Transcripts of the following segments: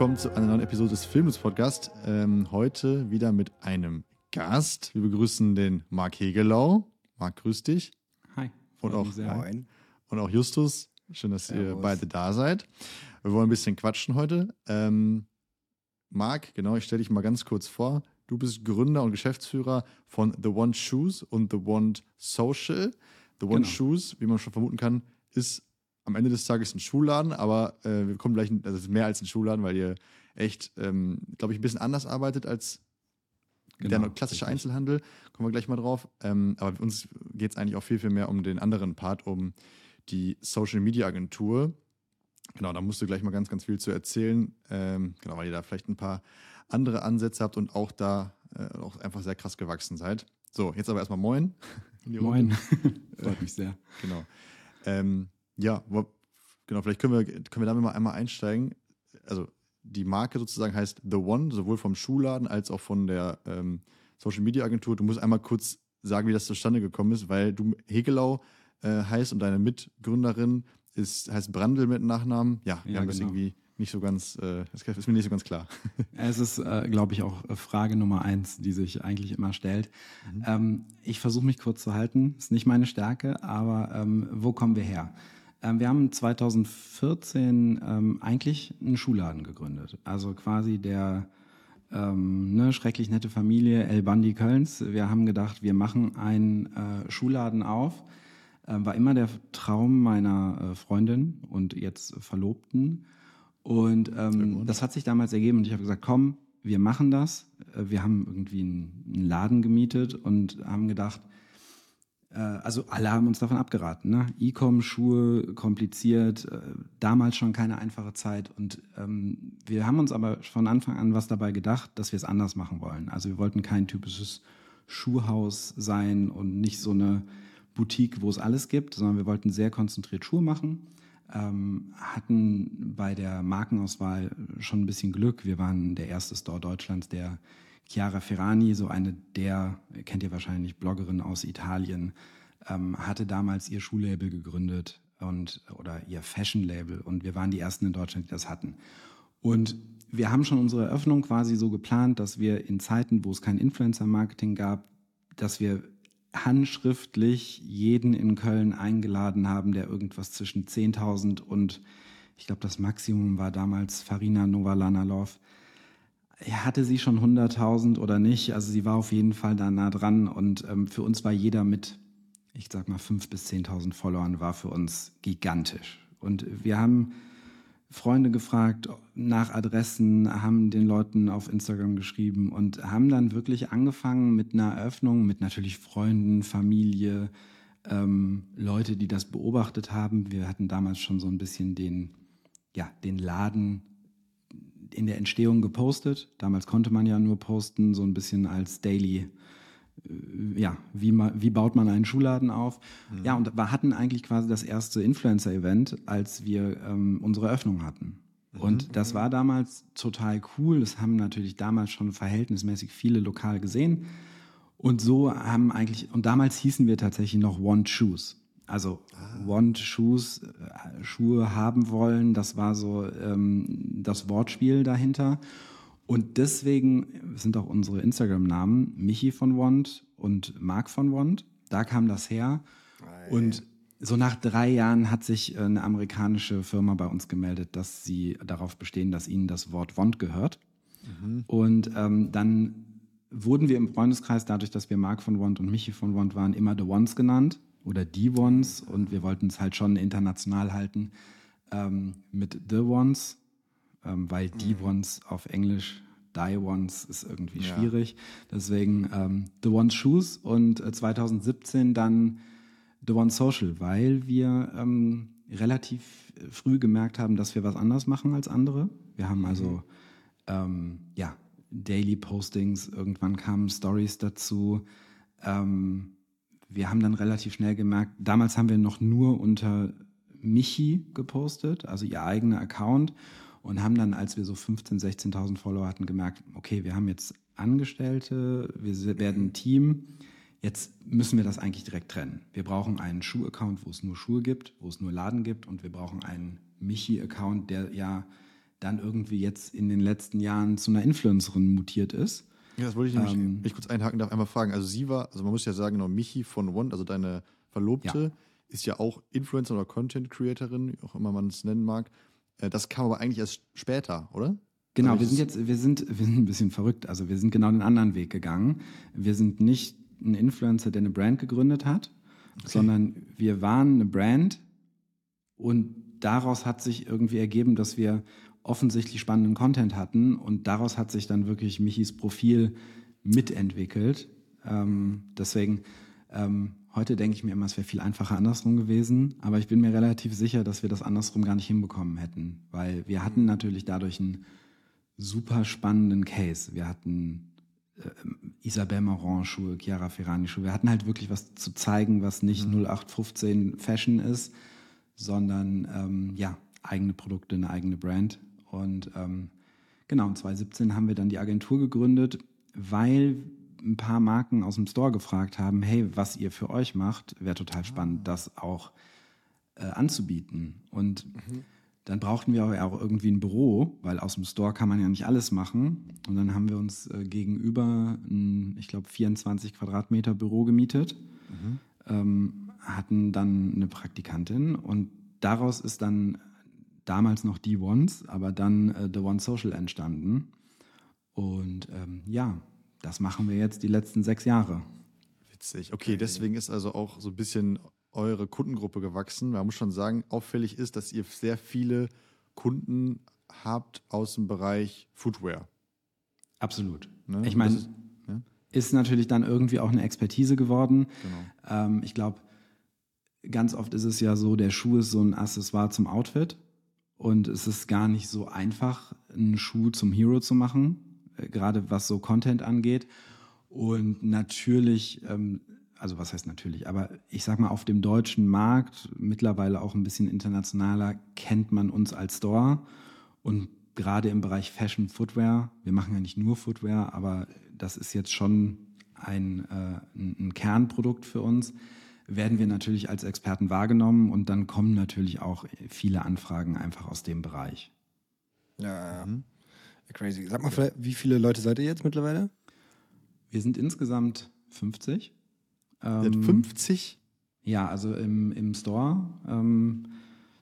willkommen zu einer neuen Episode des Filmes Podcast. Ähm, heute wieder mit einem Gast. Wir begrüßen den Marc Hegelau. Marc, grüß dich. Hi. Und auch, Moin. und auch Justus. Schön, dass Servus. ihr beide da seid. Wir wollen ein bisschen quatschen heute. Ähm, Marc, genau, ich stelle dich mal ganz kurz vor. Du bist Gründer und Geschäftsführer von The One Shoes und The One Social. The One genau. Shoes, wie man schon vermuten kann, ist am Ende des Tages ein Schuhladen, aber äh, wir kommen gleich, also es ist mehr als ein Schuhladen, weil ihr echt, ähm, glaube ich, ein bisschen anders arbeitet als genau, der klassische richtig. Einzelhandel. Kommen wir gleich mal drauf. Ähm, aber uns geht es eigentlich auch viel, viel mehr um den anderen Part, um die Social Media Agentur. Genau, da musst du gleich mal ganz, ganz viel zu erzählen. Ähm, genau, weil ihr da vielleicht ein paar andere Ansätze habt und auch da äh, auch einfach sehr krass gewachsen seid. So, jetzt aber erstmal Moin. Moin. Freut mich sehr. Genau. Ähm, ja, genau, vielleicht können wir, können wir damit mal einmal einsteigen. Also die Marke sozusagen heißt The One, sowohl vom Schuhladen als auch von der ähm, Social Media Agentur. Du musst einmal kurz sagen, wie das zustande gekommen ist, weil du Hegelau äh, heißt und deine Mitgründerin ist, heißt Brandl mit Nachnamen. Ja, wir ja, haben genau. das irgendwie nicht so ganz, äh, ist mir nicht so ganz klar. Es ist, äh, glaube ich, auch Frage Nummer eins, die sich eigentlich immer stellt. Mhm. Ähm, ich versuche mich kurz zu halten, ist nicht meine Stärke, aber ähm, wo kommen wir her? Ähm, wir haben 2014 ähm, eigentlich einen Schuhladen gegründet. Also quasi der ähm, ne, schrecklich nette Familie El Bandi Kölns. Wir haben gedacht, wir machen einen äh, Schuhladen auf. Äh, war immer der Traum meiner äh, Freundin und jetzt Verlobten. Und ähm, das hat sich damals ergeben und ich habe gesagt, komm, wir machen das. Äh, wir haben irgendwie einen, einen Laden gemietet und haben gedacht, also alle haben uns davon abgeraten. Ne? E-Com, Schuhe, kompliziert, äh, damals schon keine einfache Zeit. Und ähm, wir haben uns aber von Anfang an was dabei gedacht, dass wir es anders machen wollen. Also wir wollten kein typisches Schuhhaus sein und nicht so eine Boutique, wo es alles gibt, sondern wir wollten sehr konzentriert Schuhe machen. Ähm, hatten bei der Markenauswahl schon ein bisschen Glück. Wir waren der erste Store Deutschlands, der Chiara Ferrani, so eine der, kennt ihr wahrscheinlich, Bloggerin aus Italien, ähm, hatte damals ihr Schuhlabel gegründet und oder ihr Fashion-Label und wir waren die ersten in Deutschland, die das hatten. Und wir haben schon unsere Eröffnung quasi so geplant, dass wir in Zeiten, wo es kein Influencer-Marketing gab, dass wir handschriftlich jeden in Köln eingeladen haben, der irgendwas zwischen 10.000 und ich glaube, das Maximum war damals Farina Novalanalov, hatte sie schon 100.000 oder nicht? Also sie war auf jeden Fall da nah dran und ähm, für uns war jeder mit, ich sag mal, 5.000 bis 10.000 Followern war für uns gigantisch. Und wir haben Freunde gefragt nach Adressen, haben den Leuten auf Instagram geschrieben und haben dann wirklich angefangen mit einer Eröffnung, mit natürlich Freunden, Familie, ähm, Leute, die das beobachtet haben. Wir hatten damals schon so ein bisschen den, ja, den Laden in der Entstehung gepostet. Damals konnte man ja nur posten, so ein bisschen als Daily. Äh, ja, wie, man, wie baut man einen Schuhladen auf? Mhm. Ja, und wir hatten eigentlich quasi das erste Influencer-Event, als wir ähm, unsere Öffnung hatten. Mhm. Und das war damals total cool. Das haben natürlich damals schon verhältnismäßig viele lokal gesehen. Und so haben eigentlich, und damals hießen wir tatsächlich noch Want Shoes. Also ah. Want Shoes, äh, Schuhe haben wollen, das war so ähm, das Wortspiel dahinter. Und deswegen sind auch unsere Instagram-Namen Michi von Want und Marc von Want. Da kam das her. Ei. Und so nach drei Jahren hat sich eine amerikanische Firma bei uns gemeldet, dass sie darauf bestehen, dass ihnen das Wort Want gehört. Mhm. Und ähm, dann wurden wir im Freundeskreis, dadurch, dass wir Marc von Want und Michi von Want waren, immer The Ones genannt oder die Ones und wir wollten es halt schon international halten ähm, mit The Ones, ähm, weil die mhm. Ones auf Englisch Die Ones ist irgendwie ja. schwierig. Deswegen ähm, The Ones Shoes und äh, 2017 dann The One Social, weil wir ähm, relativ früh gemerkt haben, dass wir was anders machen als andere. Wir haben also mhm. ähm, ja Daily Postings, irgendwann kamen Stories dazu. Ähm, wir haben dann relativ schnell gemerkt, damals haben wir noch nur unter Michi gepostet, also ihr eigener Account und haben dann, als wir so 15.000, 16.000 Follower hatten, gemerkt, okay, wir haben jetzt Angestellte, wir werden ein Team, jetzt müssen wir das eigentlich direkt trennen. Wir brauchen einen Schuh-Account, wo es nur Schuhe gibt, wo es nur Laden gibt und wir brauchen einen Michi-Account, der ja dann irgendwie jetzt in den letzten Jahren zu einer Influencerin mutiert ist. Ja, das wollte ich nämlich, ähm, ich kurz einhaken darf, einmal fragen. Also sie war, also man muss ja sagen, genau, Michi von One, also deine Verlobte, ja. ist ja auch Influencer oder Content Creatorin, wie auch immer man es nennen mag. Äh, das kam aber eigentlich erst später, oder? Genau, also wir sind jetzt, wir sind, wir sind ein bisschen verrückt. Also wir sind genau den anderen Weg gegangen. Wir sind nicht ein Influencer, der eine Brand gegründet hat, okay. sondern wir waren eine Brand und daraus hat sich irgendwie ergeben, dass wir offensichtlich spannenden Content hatten und daraus hat sich dann wirklich Michis Profil mitentwickelt. Ähm, deswegen, ähm, heute denke ich mir immer, es wäre viel einfacher andersrum gewesen, aber ich bin mir relativ sicher, dass wir das andersrum gar nicht hinbekommen hätten, weil wir hatten natürlich dadurch einen super spannenden Case. Wir hatten äh, Isabelle Marant Schuhe, Chiara Ferrani Schuhe. Wir hatten halt wirklich was zu zeigen, was nicht mhm. 0815 Fashion ist, sondern ähm, ja, eigene Produkte, eine eigene Brand. Und ähm, genau, in 2017 haben wir dann die Agentur gegründet, weil ein paar Marken aus dem Store gefragt haben, hey, was ihr für euch macht, wäre total spannend, ah. das auch äh, anzubieten. Und mhm. dann brauchten wir auch irgendwie ein Büro, weil aus dem Store kann man ja nicht alles machen. Und dann haben wir uns äh, gegenüber ein, ich glaube, 24 Quadratmeter Büro gemietet, mhm. ähm, hatten dann eine Praktikantin und daraus ist dann damals noch die Ones, aber dann äh, The One Social entstanden. Und ähm, ja, das machen wir jetzt die letzten sechs Jahre. Witzig. Okay, deswegen ist also auch so ein bisschen eure Kundengruppe gewachsen. Man muss schon sagen, auffällig ist, dass ihr sehr viele Kunden habt aus dem Bereich Footwear. Absolut. Ne? Ich meine, ja? ist natürlich dann irgendwie auch eine Expertise geworden. Genau. Ähm, ich glaube, ganz oft ist es ja so, der Schuh ist so ein Accessoire zum Outfit. Und es ist gar nicht so einfach, einen Schuh zum Hero zu machen, äh, gerade was so Content angeht. Und natürlich, ähm, also was heißt natürlich, aber ich sag mal, auf dem deutschen Markt, mittlerweile auch ein bisschen internationaler, kennt man uns als Store. Und gerade im Bereich Fashion Footwear, wir machen ja nicht nur Footwear, aber das ist jetzt schon ein, äh, ein Kernprodukt für uns werden wir natürlich als Experten wahrgenommen und dann kommen natürlich auch viele Anfragen einfach aus dem Bereich. Ja, mhm. crazy. Sag mal, wie viele Leute seid ihr jetzt mittlerweile? Wir sind insgesamt 50. Ähm, 50? Ja, also im, im Store ähm,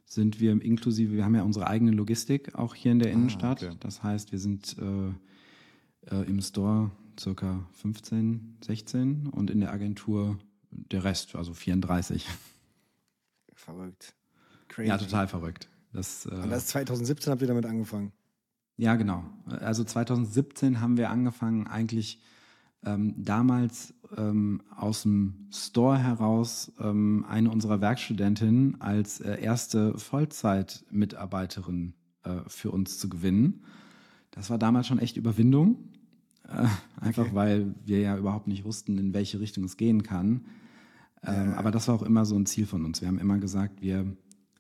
sind wir inklusive, wir haben ja unsere eigene Logistik auch hier in der ah, Innenstadt. Okay. Das heißt, wir sind äh, äh, im Store circa 15, 16 und in der Agentur der Rest, also 34. Verrückt. Crazy. Ja, total verrückt. Das, äh, Und das 2017 habt ihr damit angefangen? Ja, genau. Also 2017 haben wir angefangen, eigentlich ähm, damals ähm, aus dem Store heraus ähm, eine unserer Werkstudentinnen als äh, erste Vollzeitmitarbeiterin äh, für uns zu gewinnen. Das war damals schon echt Überwindung. Äh, einfach okay. weil wir ja überhaupt nicht wussten, in welche Richtung es gehen kann. Ähm, aber das war auch immer so ein Ziel von uns. Wir haben immer gesagt, wir,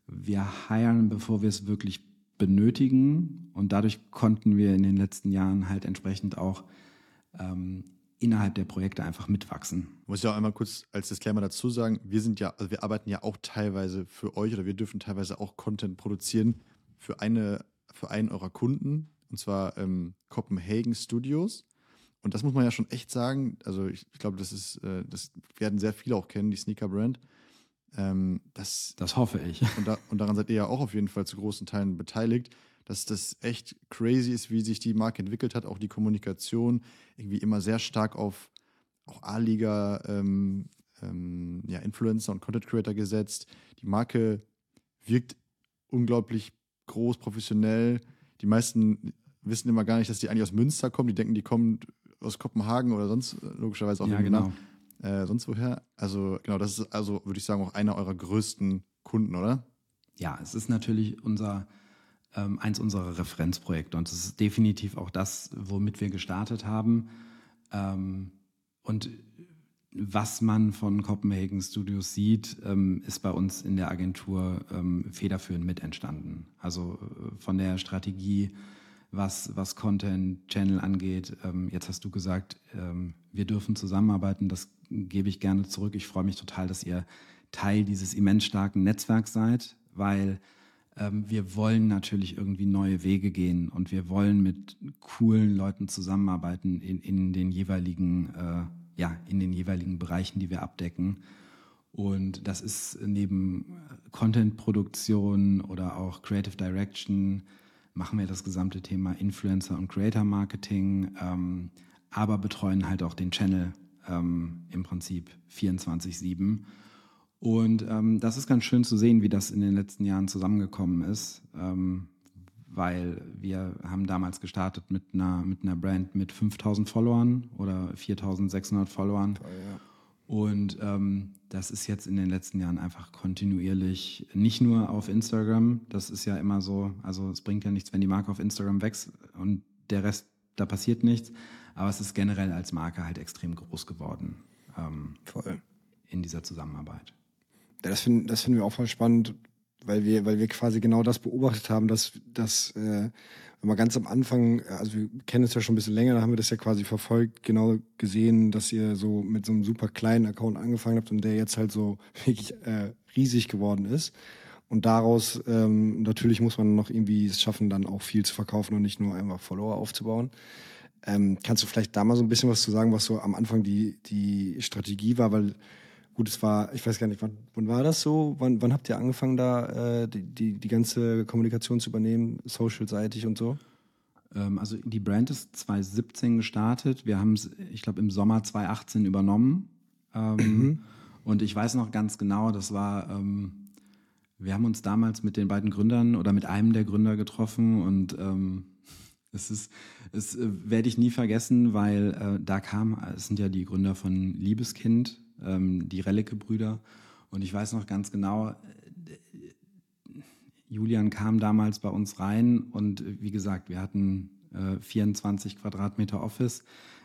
wir heiern, bevor wir es wirklich benötigen. Und dadurch konnten wir in den letzten Jahren halt entsprechend auch ähm, innerhalb der Projekte einfach mitwachsen. Muss ich auch einmal kurz als Disclaimer dazu sagen, wir sind ja, also wir arbeiten ja auch teilweise für euch oder wir dürfen teilweise auch Content produzieren für eine, für einen eurer Kunden, und zwar ähm, Copenhagen Studios. Und das muss man ja schon echt sagen. Also ich, ich glaube, das ist, äh, das werden sehr viele auch kennen, die Sneaker-Brand. Ähm, das, das hoffe ich. Und, da, und daran seid ihr ja auch auf jeden Fall zu großen Teilen beteiligt, dass das echt crazy ist, wie sich die Marke entwickelt hat, auch die Kommunikation irgendwie immer sehr stark auf auch A-Liga, ähm, ähm, ja, Influencer und Content Creator gesetzt. Die Marke wirkt unglaublich groß, professionell. Die meisten wissen immer gar nicht, dass die eigentlich aus Münster kommen. Die denken, die kommen aus Kopenhagen oder sonst logischerweise auch ja, genau. Äh, sonst woher. Also genau, das ist also, würde ich sagen, auch einer eurer größten Kunden, oder? Ja, es ist natürlich unser ähm, eins unserer Referenzprojekte und es ist definitiv auch das, womit wir gestartet haben. Ähm, und was man von Copenhagen Studios sieht, ähm, ist bei uns in der Agentur ähm, federführend mit entstanden. Also äh, von der Strategie was, was Content, Channel angeht. Ähm, jetzt hast du gesagt, ähm, wir dürfen zusammenarbeiten. Das gebe ich gerne zurück. Ich freue mich total, dass ihr Teil dieses immens starken Netzwerks seid, weil ähm, wir wollen natürlich irgendwie neue Wege gehen und wir wollen mit coolen Leuten zusammenarbeiten in, in den jeweiligen, äh, ja, in den jeweiligen Bereichen, die wir abdecken. Und das ist neben Content-Produktion oder auch Creative Direction machen wir das gesamte Thema Influencer und Creator Marketing, ähm, aber betreuen halt auch den Channel ähm, im Prinzip 24-7. Und ähm, das ist ganz schön zu sehen, wie das in den letzten Jahren zusammengekommen ist, ähm, weil wir haben damals gestartet mit einer, mit einer Brand mit 5000 Followern oder 4600 Followern. Toll, ja. Und ähm, das ist jetzt in den letzten Jahren einfach kontinuierlich, nicht nur auf Instagram, das ist ja immer so, also es bringt ja nichts, wenn die Marke auf Instagram wächst und der Rest, da passiert nichts, aber es ist generell als Marke halt extrem groß geworden. Ähm, Voll. In dieser Zusammenarbeit. Ja, das finden das finden wir auch voll spannend, weil wir, weil wir quasi genau das beobachtet haben, dass, dass äh, wenn man ganz am Anfang, also wir kennen es ja schon ein bisschen länger, da haben wir das ja quasi verfolgt, genau gesehen, dass ihr so mit so einem super kleinen Account angefangen habt und der jetzt halt so wirklich äh, riesig geworden ist. Und daraus ähm, natürlich muss man noch irgendwie es schaffen, dann auch viel zu verkaufen und nicht nur einfach Follower aufzubauen. Ähm, kannst du vielleicht da mal so ein bisschen was zu sagen, was so am Anfang die, die Strategie war? Weil gut, es war, ich weiß gar nicht, wann, wann war das so? Wann, wann habt ihr angefangen, da äh, die, die, die ganze Kommunikation zu übernehmen, social-seitig und so? Ähm, also die Brand ist 2017 gestartet. Wir haben es, ich glaube, im Sommer 2018 übernommen. Ähm, mhm. Und ich weiß noch ganz genau, das war, ähm, wir haben uns damals mit den beiden Gründern oder mit einem der Gründer getroffen und ähm, es ist, es äh, werde ich nie vergessen, weil äh, da kam, es sind ja die Gründer von Liebeskind, ähm, die Relicke-Brüder. Und ich weiß noch ganz genau, äh, Julian kam damals bei uns rein und äh, wie gesagt, wir hatten äh, 24 Quadratmeter Office,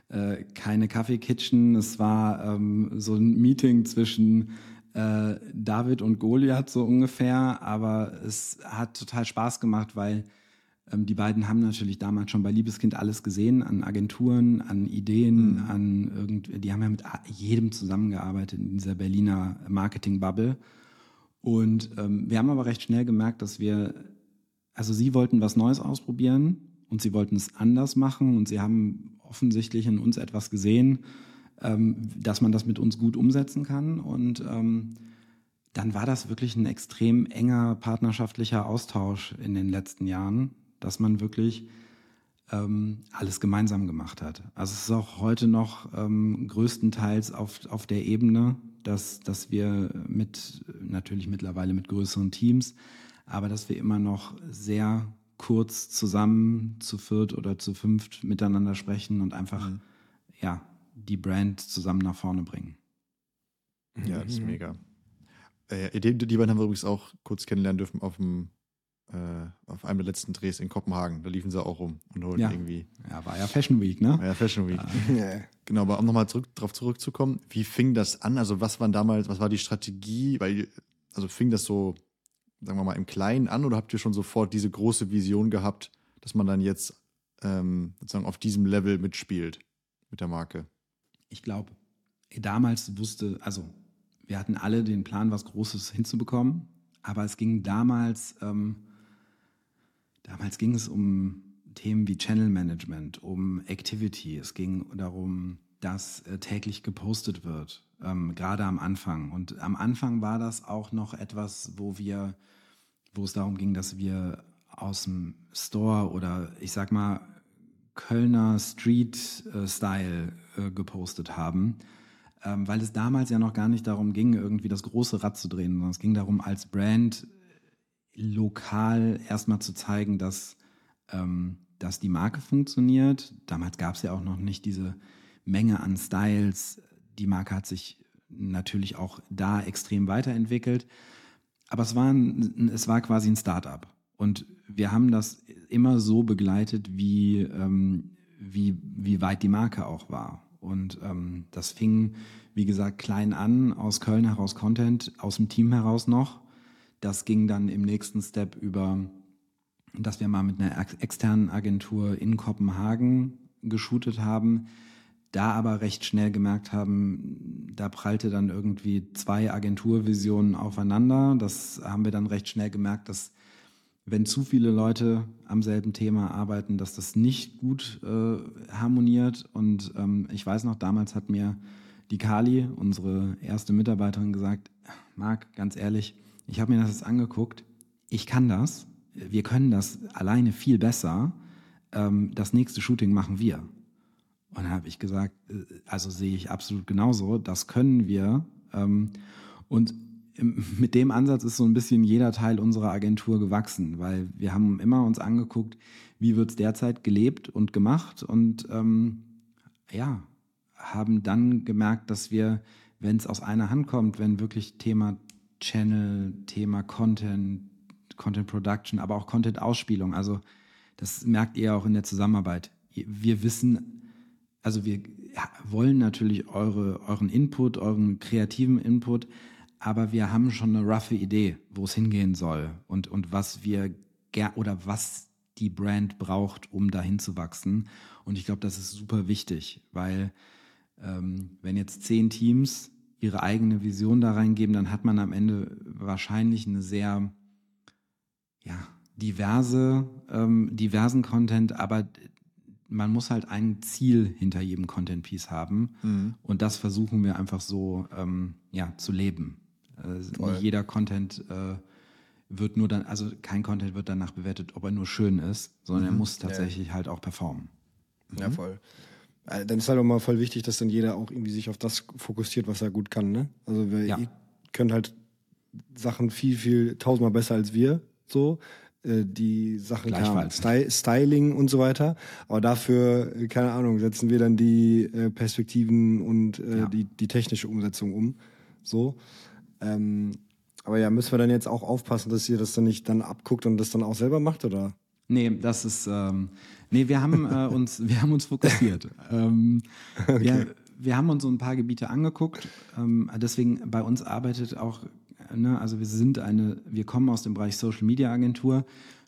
äh, keine Kaffeekitchen. Es war ähm, so ein Meeting zwischen äh, David und Goliath so ungefähr, aber es hat total Spaß gemacht, weil die beiden haben natürlich damals schon bei Liebeskind alles gesehen, an Agenturen, an Ideen, mhm. an irgend, die haben ja mit jedem zusammengearbeitet in dieser Berliner Marketing-Bubble. Und ähm, wir haben aber recht schnell gemerkt, dass wir, also sie wollten was Neues ausprobieren und sie wollten es anders machen und sie haben offensichtlich in uns etwas gesehen, ähm, dass man das mit uns gut umsetzen kann. Und ähm, dann war das wirklich ein extrem enger partnerschaftlicher Austausch in den letzten Jahren dass man wirklich ähm, alles gemeinsam gemacht hat. Also es ist auch heute noch ähm, größtenteils auf, auf der Ebene, dass, dass wir mit, natürlich mittlerweile mit größeren Teams, aber dass wir immer noch sehr kurz zusammen zu viert oder zu fünft miteinander sprechen und einfach, mhm. ja, die Brand zusammen nach vorne bringen. Ja, das ist mhm. mega. Äh, die, die beiden haben wir übrigens auch kurz kennenlernen dürfen auf dem auf einem der letzten Drehs in Kopenhagen. Da liefen sie auch rum und holten ja. irgendwie. Ja, war ja Fashion Week, ne? War ja Fashion Week. Ja. genau, aber um nochmal zurück, darauf zurückzukommen, wie fing das an? Also, was waren damals, was war die Strategie? Weil, also fing das so, sagen wir mal, im Kleinen an oder habt ihr schon sofort diese große Vision gehabt, dass man dann jetzt ähm, sozusagen auf diesem Level mitspielt mit der Marke? Ich glaube, damals wusste, also wir hatten alle den Plan, was Großes hinzubekommen, aber es ging damals ähm, Damals ging es um Themen wie Channel Management, um Activity. Es ging darum, dass äh, täglich gepostet wird, ähm, gerade am Anfang. Und am Anfang war das auch noch etwas, wo wir, wo es darum ging, dass wir aus dem Store oder ich sag mal Kölner Street-Style äh, gepostet haben, ähm, weil es damals ja noch gar nicht darum ging, irgendwie das große Rad zu drehen, sondern es ging darum, als Brand lokal erstmal zu zeigen, dass, ähm, dass die Marke funktioniert. Damals gab es ja auch noch nicht diese Menge an Styles. Die Marke hat sich natürlich auch da extrem weiterentwickelt. Aber es war, ein, es war quasi ein Start-up. Und wir haben das immer so begleitet, wie, ähm, wie, wie weit die Marke auch war. Und ähm, das fing, wie gesagt, klein an, aus Köln heraus Content, aus dem Team heraus noch. Das ging dann im nächsten Step über, dass wir mal mit einer externen Agentur in Kopenhagen geshootet haben, da aber recht schnell gemerkt haben, da prallte dann irgendwie zwei Agenturvisionen aufeinander. Das haben wir dann recht schnell gemerkt, dass wenn zu viele Leute am selben Thema arbeiten, dass das nicht gut äh, harmoniert. Und ähm, ich weiß noch, damals hat mir die Kali, unsere erste Mitarbeiterin, gesagt, Marc, ganz ehrlich, ich habe mir das jetzt angeguckt, ich kann das, wir können das alleine viel besser, ähm, das nächste Shooting machen wir. Und dann habe ich gesagt, äh, also sehe ich absolut genauso, das können wir. Ähm, und mit dem Ansatz ist so ein bisschen jeder Teil unserer Agentur gewachsen, weil wir haben immer uns angeguckt, wie wird es derzeit gelebt und gemacht. Und ähm, ja, haben dann gemerkt, dass wir, wenn es aus einer Hand kommt, wenn wirklich Thema Channel, Thema Content, Content Production, aber auch Content Ausspielung, also das merkt ihr auch in der Zusammenarbeit. Wir wissen, also wir wollen natürlich eure, euren Input, euren kreativen Input, aber wir haben schon eine roughe Idee, wo es hingehen soll und, und was wir oder was die Brand braucht, um dahin zu wachsen. Und ich glaube, das ist super wichtig, weil ähm, wenn jetzt zehn Teams ihre eigene Vision da reingeben, dann hat man am Ende wahrscheinlich eine sehr ja, diverse, ähm, diversen Content, aber man muss halt ein Ziel hinter jedem Content Piece haben. Mhm. Und das versuchen wir einfach so ähm, ja, zu leben. Äh, nicht jeder Content äh, wird nur dann, also kein Content wird danach bewertet, ob er nur schön ist, sondern mhm. er muss tatsächlich ja. halt auch performen. Ja, mhm. voll. Äh, dann ist halt auch mal voll wichtig, dass dann jeder auch irgendwie sich auf das fokussiert, was er gut kann. Ne? Also wir ja. können halt Sachen viel, viel tausendmal besser als wir. So äh, die Sachen Sty Styling und so weiter. Aber dafür, keine Ahnung, setzen wir dann die äh, Perspektiven und äh, ja. die, die technische Umsetzung um. So. Ähm, aber ja, müssen wir dann jetzt auch aufpassen, dass ihr das dann nicht dann abguckt und das dann auch selber macht, oder? Nee, das ist, ähm, nee, wir haben äh, uns, wir haben uns fokussiert. ähm, okay. wir, wir haben uns so ein paar Gebiete angeguckt. Ähm, deswegen bei uns arbeitet auch, ne, also wir sind eine, wir kommen aus dem Bereich Social Media Agentur.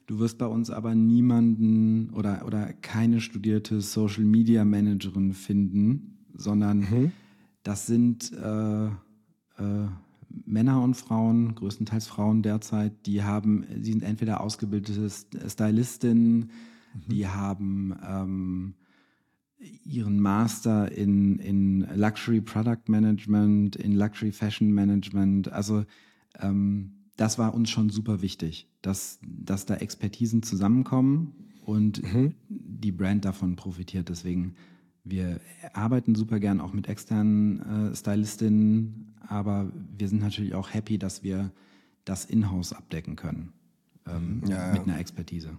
Du wirst bei uns aber niemanden oder, oder keine studierte Social Media Managerin finden, sondern mhm. das sind äh, äh, Männer und Frauen, größtenteils Frauen derzeit, die haben, sie sind entweder ausgebildete Stylistinnen, mhm. die haben ähm, ihren Master in, in Luxury Product Management, in Luxury Fashion Management. Also ähm, das war uns schon super wichtig, dass, dass da Expertisen zusammenkommen und mhm. die Brand davon profitiert. Deswegen wir arbeiten super gern auch mit externen äh, Stylistinnen, aber wir sind natürlich auch happy, dass wir das in-house abdecken können ähm, ja, mit einer Expertise.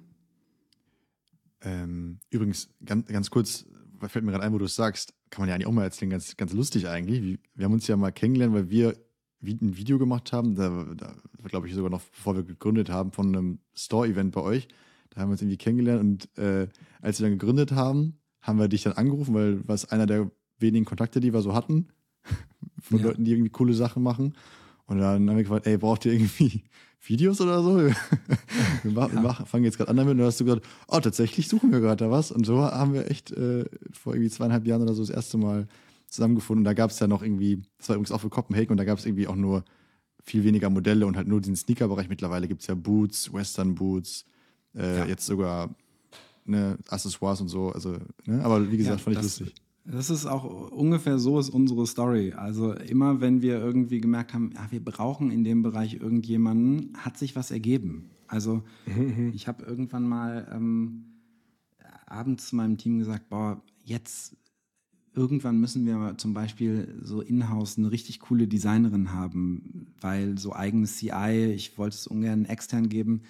Ähm, übrigens, ganz, ganz kurz, fällt mir gerade ein, wo du es sagst, kann man ja eigentlich auch mal erzählen, ganz, ganz lustig eigentlich. Wir haben uns ja mal kennengelernt, weil wir ein Video gemacht haben, da, da glaube ich sogar noch, bevor wir gegründet haben, von einem Store-Event bei euch. Da haben wir uns irgendwie kennengelernt und äh, als wir dann gegründet haben, haben wir dich dann angerufen, weil was einer der wenigen Kontakte, die wir so hatten, von ja. Leuten, die irgendwie coole Sachen machen. Und dann haben wir gefragt, ey, braucht ihr irgendwie Videos oder so? wir, machen, ja. fangen jetzt gerade an damit. Und dann hast du gesagt, oh, tatsächlich suchen wir gerade da was. Und so haben wir echt äh, vor irgendwie zweieinhalb Jahren oder so das erste Mal zusammengefunden. Und da gab es ja noch irgendwie, das war übrigens auch für Kopenhagen, und da gab es irgendwie auch nur viel weniger Modelle und halt nur diesen Sneaker-Bereich. Mittlerweile gibt es ja Boots, Western Boots, äh, ja. jetzt sogar ne, Accessoires und so. Also, ne? Aber wie gesagt, ja, fand ich das, lustig. Das ist auch ungefähr so ist unsere Story. Also immer wenn wir irgendwie gemerkt haben, ja, wir brauchen in dem Bereich irgendjemanden, hat sich was ergeben. Also mhm. ich habe irgendwann mal ähm, abends zu meinem Team gesagt, boah, jetzt irgendwann müssen wir zum Beispiel so in-house eine richtig coole Designerin haben, weil so eigenes CI, ich wollte es ungern extern geben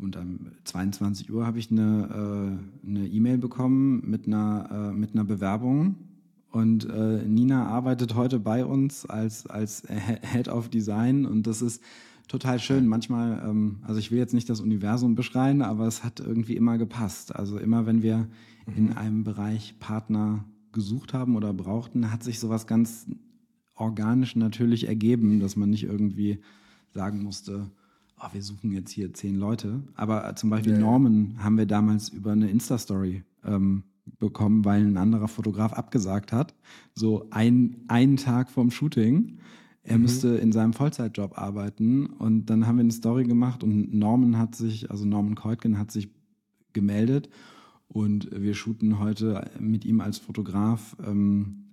und um 22 Uhr habe ich eine äh, eine E-Mail bekommen mit einer äh, mit einer Bewerbung und äh, Nina arbeitet heute bei uns als als Head of Design und das ist total schön. Manchmal, ähm, also ich will jetzt nicht das Universum beschreien, aber es hat irgendwie immer gepasst. Also immer, wenn wir mhm. in einem Bereich Partner gesucht haben oder brauchten, hat sich sowas ganz organisch natürlich ergeben, dass man nicht irgendwie sagen musste, oh, wir suchen jetzt hier zehn Leute. Aber äh, zum Beispiel ja, Norman haben wir damals über eine Insta-Story ähm, bekommen, weil ein anderer Fotograf abgesagt hat. So ein, einen Tag vorm Shooting. er mhm. müsste in seinem Vollzeitjob arbeiten. Und dann haben wir eine Story gemacht und Norman hat sich, also Norman Keutgen hat sich gemeldet und wir shooten heute mit ihm als Fotograf ähm,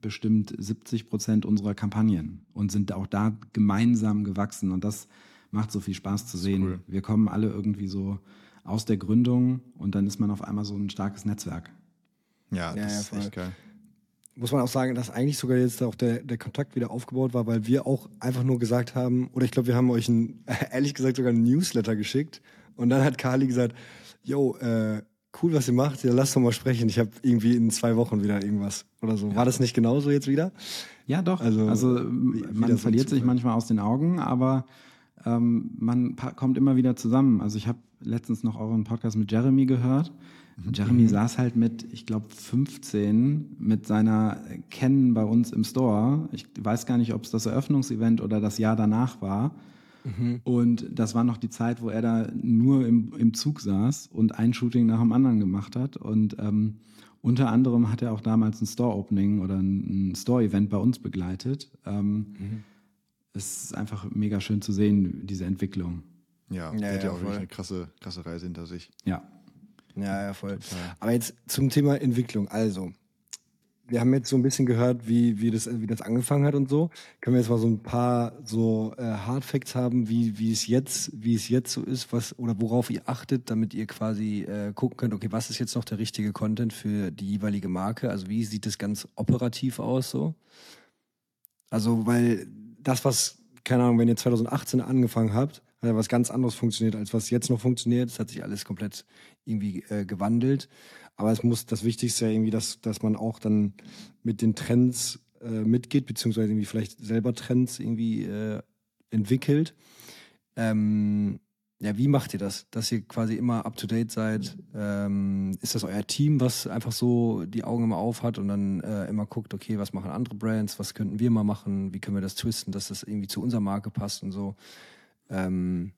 bestimmt 70 Prozent unserer Kampagnen und sind auch da gemeinsam gewachsen. Und das macht so viel Spaß zu sehen. Cool. Wir kommen alle irgendwie so aus der Gründung und dann ist man auf einmal so ein starkes Netzwerk. Ja, das ja, ist echt geil. Muss man auch sagen, dass eigentlich sogar jetzt auch der, der Kontakt wieder aufgebaut war, weil wir auch einfach nur gesagt haben, oder ich glaube, wir haben euch ein, ehrlich gesagt sogar ein Newsletter geschickt und dann hat Kali gesagt, yo, äh, cool, was ihr macht, ja, lasst doch mal sprechen. Ich habe irgendwie in zwei Wochen wieder irgendwas oder so. Ja. War das nicht genauso jetzt wieder? Ja, doch. Also, also man verliert sich manchmal aus den Augen, aber ähm, man kommt immer wieder zusammen. Also ich habe letztens noch euren Podcast mit Jeremy gehört. Mhm. Jeremy mhm. saß halt mit, ich glaube, 15 mit seiner Ken bei uns im Store. Ich weiß gar nicht, ob es das Eröffnungsevent oder das Jahr danach war. Mhm. Und das war noch die Zeit, wo er da nur im, im Zug saß und ein Shooting nach dem anderen gemacht hat. Und ähm, unter anderem hat er auch damals ein Store-Opening oder ein, ein Store-Event bei uns begleitet. Ähm, mhm. Es ist einfach mega schön zu sehen, diese Entwicklung. Ja, ja, er hat ja, ja auch wirklich eine krasse, krasse Reise hinter sich. Ja. Ja, ja, voll. Aber jetzt zum Thema Entwicklung. Also, wir haben jetzt so ein bisschen gehört, wie, wie, das, wie das angefangen hat und so. Können wir jetzt mal so ein paar so äh, Hard Facts haben, wie, wie es jetzt, wie es jetzt so ist, was oder worauf ihr achtet, damit ihr quasi äh, gucken könnt, okay, was ist jetzt noch der richtige Content für die jeweilige Marke? Also wie sieht das ganz operativ aus so? Also, weil das, was, keine Ahnung, wenn ihr 2018 angefangen habt, hat ja was ganz anderes funktioniert, als was jetzt noch funktioniert. Es hat sich alles komplett irgendwie äh, gewandelt. Aber es muss das Wichtigste ja irgendwie, dass, dass man auch dann mit den Trends äh, mitgeht, beziehungsweise irgendwie vielleicht selber Trends irgendwie äh, entwickelt. Ähm, ja, wie macht ihr das, dass ihr quasi immer up to date seid? Ähm, ist das euer Team, was einfach so die Augen immer auf hat und dann äh, immer guckt, okay, was machen andere Brands, was könnten wir mal machen, wie können wir das twisten, dass das irgendwie zu unserer Marke passt und so? Ähm,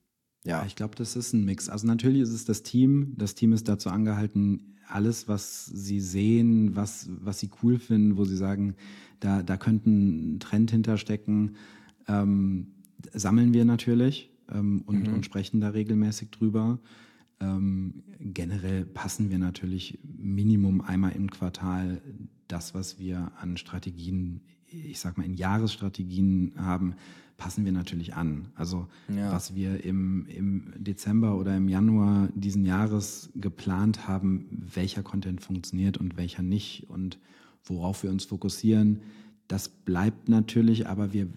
ja. Ich glaube, das ist ein Mix. Also natürlich ist es das Team. Das Team ist dazu angehalten, alles, was sie sehen, was, was sie cool finden, wo sie sagen, da, da könnte ein Trend hinterstecken, ähm, sammeln wir natürlich ähm, und, mhm. und sprechen da regelmäßig drüber. Ähm, generell passen wir natürlich Minimum einmal im Quartal das, was wir an Strategien, ich sag mal in Jahresstrategien haben, passen wir natürlich an. Also ja. was wir im, im Dezember oder im Januar diesen Jahres geplant haben, welcher Content funktioniert und welcher nicht und worauf wir uns fokussieren, das bleibt natürlich, aber wir,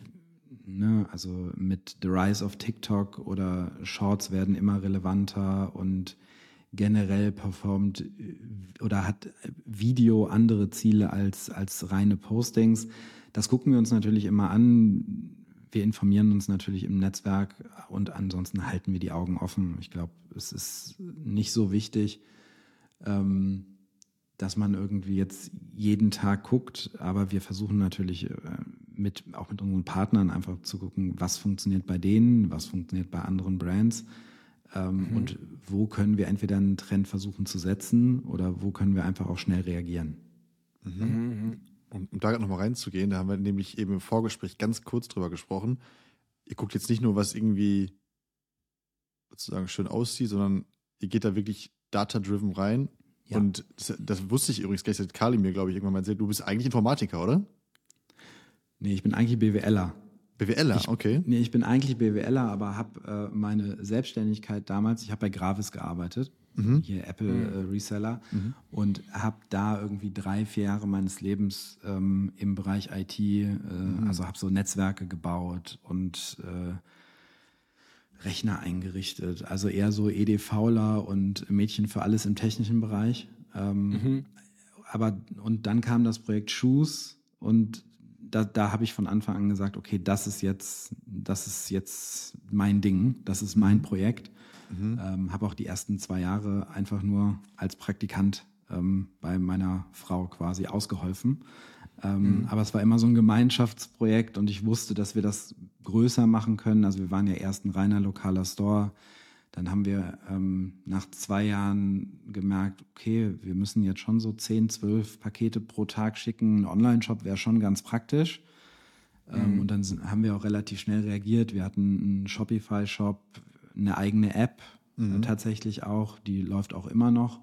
ne, also mit The Rise of TikTok oder Shorts werden immer relevanter und generell performt oder hat Video andere Ziele als, als reine Postings. Das gucken wir uns natürlich immer an wir informieren uns natürlich im Netzwerk und ansonsten halten wir die Augen offen. Ich glaube, es ist nicht so wichtig, ähm, dass man irgendwie jetzt jeden Tag guckt, aber wir versuchen natürlich äh, mit, auch mit unseren Partnern einfach zu gucken, was funktioniert bei denen, was funktioniert bei anderen Brands ähm, mhm. und wo können wir entweder einen Trend versuchen zu setzen oder wo können wir einfach auch schnell reagieren. Mhm. Mhm um, um da gerade nochmal reinzugehen, da haben wir nämlich eben im Vorgespräch ganz kurz drüber gesprochen. Ihr guckt jetzt nicht nur, was irgendwie sozusagen schön aussieht, sondern ihr geht da wirklich data-driven rein. Ja. Und das, das, wusste ich übrigens gleich, hat Kali mir, glaube ich, irgendwann mal erzählt. Du bist eigentlich Informatiker, oder? Nee, ich bin eigentlich BWLer. BWLer, ich, okay. Nee, ich bin eigentlich BWLer, aber habe äh, meine Selbstständigkeit damals, ich habe bei Gravis gearbeitet mhm. hier Apple mhm. äh, Reseller mhm. und habe da irgendwie drei, vier Jahre meines Lebens ähm, im Bereich IT, äh, mhm. also habe so Netzwerke gebaut und äh, Rechner eingerichtet, also eher so EDVler und Mädchen für alles im technischen Bereich. Ähm, mhm. aber und dann kam das Projekt Shoes und da, da habe ich von Anfang an gesagt, okay, das ist jetzt, das ist jetzt mein Ding, das ist mein. Projekt. Mhm. Ähm, habe auch die ersten zwei Jahre einfach nur als Praktikant ähm, bei meiner Frau quasi ausgeholfen. Ähm, mhm. Aber es war immer so ein Gemeinschaftsprojekt und ich wusste, dass wir das größer machen können. Also wir waren ja erst ein reiner lokaler Store. Dann haben wir ähm, nach zwei Jahren gemerkt, okay, wir müssen jetzt schon so 10, 12 Pakete pro Tag schicken. Ein Online-Shop wäre schon ganz praktisch. Ähm, mhm. Und dann sind, haben wir auch relativ schnell reagiert. Wir hatten einen Shopify-Shop, eine eigene App mhm. tatsächlich auch, die läuft auch immer noch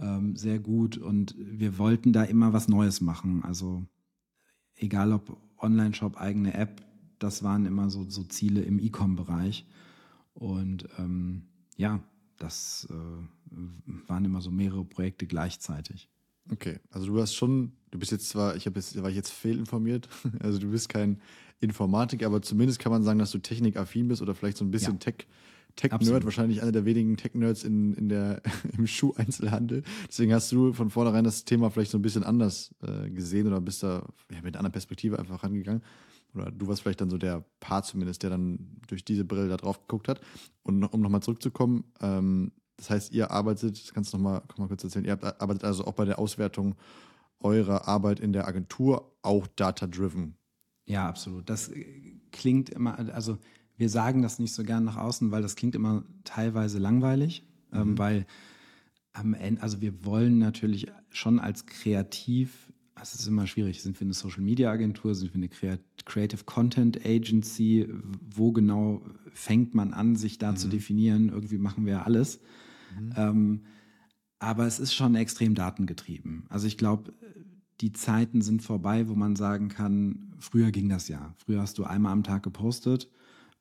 ähm, sehr gut. Und wir wollten da immer was Neues machen. Also egal ob Online-Shop, eigene App, das waren immer so, so Ziele im E-Com-Bereich. Und ähm, ja, das äh, waren immer so mehrere Projekte gleichzeitig. Okay, also du hast schon, du bist jetzt zwar, ich habe jetzt, war ich jetzt fehlinformiert, also du bist kein Informatiker, aber zumindest kann man sagen, dass du technikaffin bist oder vielleicht so ein bisschen ja. Tech, Tech-Nerd, wahrscheinlich einer der wenigen Tech-Nerds in, in der, im Schuheinzelhandel. Deswegen hast du von vornherein das Thema vielleicht so ein bisschen anders äh, gesehen oder bist da ja, mit einer anderen Perspektive einfach rangegangen. Oder du warst vielleicht dann so der Part zumindest, der dann durch diese Brille da drauf geguckt hat. Und um nochmal zurückzukommen, ähm, das heißt, ihr arbeitet, das kannst du nochmal mal kurz erzählen, ihr arbeitet also auch bei der Auswertung eurer Arbeit in der Agentur auch data-driven. Ja, absolut. Das klingt immer, also wir sagen das nicht so gern nach außen, weil das klingt immer teilweise langweilig, ähm, mhm. ähm, weil am Ende, also wir wollen natürlich schon als kreativ, es ist immer schwierig, sind wir eine Social Media Agentur, sind wir eine Creative Content Agency, wo genau fängt man an, sich da mhm. zu definieren, irgendwie machen wir alles. Mhm. Ähm, aber es ist schon extrem datengetrieben. Also ich glaube, die Zeiten sind vorbei, wo man sagen kann, früher ging das ja. Früher hast du einmal am Tag gepostet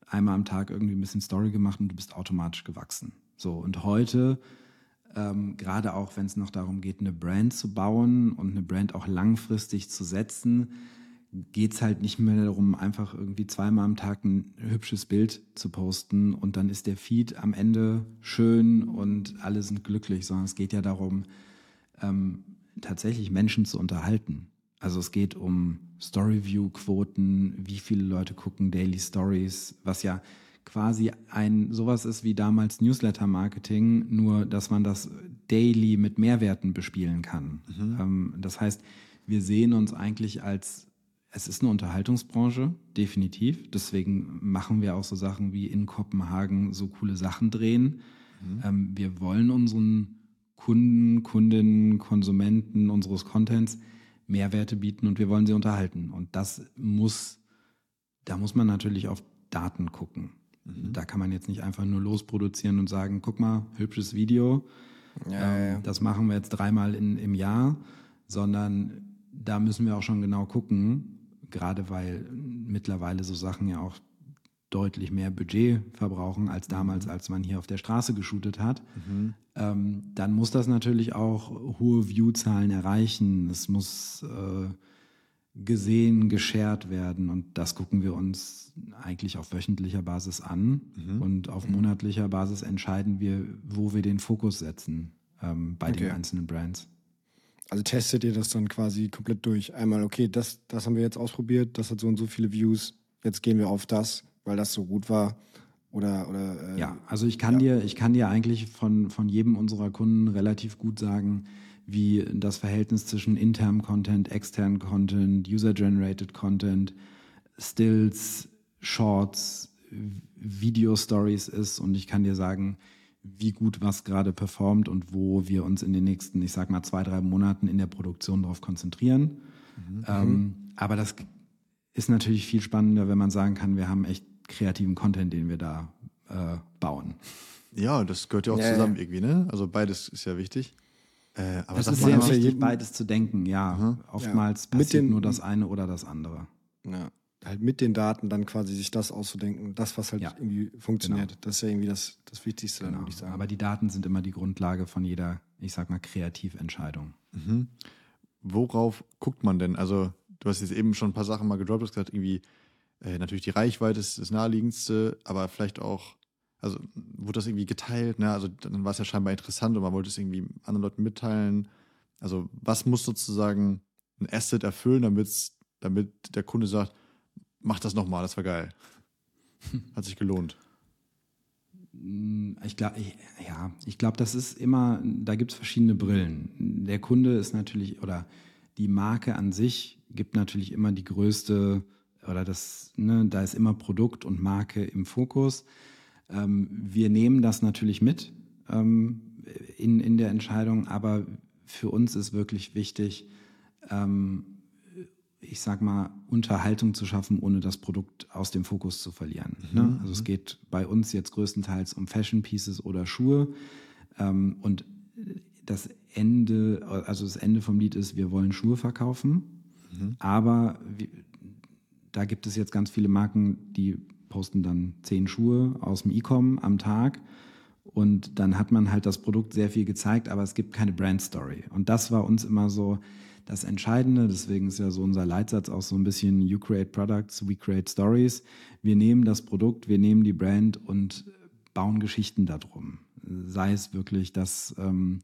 einmal am Tag irgendwie ein bisschen Story gemacht und du bist automatisch gewachsen. So, und heute, ähm, gerade auch wenn es noch darum geht, eine Brand zu bauen und eine Brand auch langfristig zu setzen, geht es halt nicht mehr darum, einfach irgendwie zweimal am Tag ein hübsches Bild zu posten und dann ist der Feed am Ende schön und alle sind glücklich, sondern es geht ja darum, ähm, tatsächlich Menschen zu unterhalten. Also es geht um Storyview-Quoten, wie viele Leute gucken Daily Stories, was ja quasi ein sowas ist wie damals Newsletter-Marketing, nur dass man das daily mit Mehrwerten bespielen kann. Mhm. Ähm, das heißt, wir sehen uns eigentlich als, es ist eine Unterhaltungsbranche, definitiv. Deswegen machen wir auch so Sachen wie in Kopenhagen so coole Sachen drehen. Mhm. Ähm, wir wollen unseren Kunden, Kundinnen, Konsumenten unseres Contents Mehrwerte bieten und wir wollen sie unterhalten. Und das muss, da muss man natürlich auf Daten gucken. Mhm. Da kann man jetzt nicht einfach nur losproduzieren und sagen, guck mal, hübsches Video. Ja, ähm, ja. Das machen wir jetzt dreimal in, im Jahr, sondern da müssen wir auch schon genau gucken, gerade weil mittlerweile so Sachen ja auch deutlich mehr Budget verbrauchen als damals, mhm. als man hier auf der Straße geshootet hat, mhm. ähm, dann muss das natürlich auch hohe View-Zahlen erreichen. Es muss äh, gesehen, geshared werden und das gucken wir uns eigentlich auf wöchentlicher Basis an mhm. und auf mhm. monatlicher Basis entscheiden wir, wo wir den Fokus setzen ähm, bei okay. den einzelnen Brands. Also testet ihr das dann quasi komplett durch? Einmal, okay, das, das haben wir jetzt ausprobiert, das hat so und so viele Views, jetzt gehen wir auf das weil das so gut war? Oder, oder äh, ja, also ich kann ja. dir, ich kann dir eigentlich von, von jedem unserer Kunden relativ gut sagen, wie das Verhältnis zwischen internem Content, externem Content, User-Generated Content, Stills, Shorts, Video-Stories ist und ich kann dir sagen, wie gut was gerade performt und wo wir uns in den nächsten, ich sag mal, zwei, drei Monaten in der Produktion darauf konzentrieren. Mhm. Ähm, aber das ist natürlich viel spannender, wenn man sagen kann, wir haben echt kreativen Content, den wir da äh, bauen. Ja, das gehört ja auch ja, zusammen ja. irgendwie, ne? Also beides ist ja wichtig. Äh, aber das, das ist sehr wichtig, beides zu denken, ja. Mhm. Oftmals ja. passiert den, nur das eine oder das andere. Ja. Halt mit den Daten dann quasi sich das auszudenken, das, was halt irgendwie funktioniert. Genau. Das ist ja irgendwie das, das Wichtigste, genau. würde ich sagen. Aber die Daten sind immer die Grundlage von jeder, ich sag mal, Kreativentscheidung. Mhm. Worauf guckt man denn? Also, du hast jetzt eben schon ein paar Sachen mal gedroppt, du hast gesagt, irgendwie äh, natürlich die Reichweite ist das naheliegendste, aber vielleicht auch, also wurde das irgendwie geteilt, ne? Also dann war es ja scheinbar interessant und man wollte es irgendwie anderen Leuten mitteilen. Also was muss sozusagen ein Asset erfüllen, damit der Kunde sagt, mach das nochmal, das war geil. Hat sich gelohnt. Ich glaube, ja, ich glaube, das ist immer, da gibt es verschiedene Brillen. Der Kunde ist natürlich, oder die Marke an sich gibt natürlich immer die größte oder das, ne, da ist immer Produkt und Marke im Fokus. Ähm, wir nehmen das natürlich mit ähm, in, in der Entscheidung, aber für uns ist wirklich wichtig, ähm, ich sag mal, Unterhaltung zu schaffen, ohne das Produkt aus dem Fokus zu verlieren. Mhm. Ne? Also es mhm. geht bei uns jetzt größtenteils um Fashion Pieces oder Schuhe. Ähm, und das Ende, also das Ende vom Lied ist, wir wollen Schuhe verkaufen. Mhm. Aber da gibt es jetzt ganz viele Marken, die posten dann zehn Schuhe aus dem E-Com am Tag. Und dann hat man halt das Produkt sehr viel gezeigt, aber es gibt keine Brand Story. Und das war uns immer so, das Entscheidende, deswegen ist ja so unser Leitsatz auch so ein bisschen You create products, we create stories. Wir nehmen das Produkt, wir nehmen die Brand und bauen Geschichten darum. Sei es wirklich, dass ähm,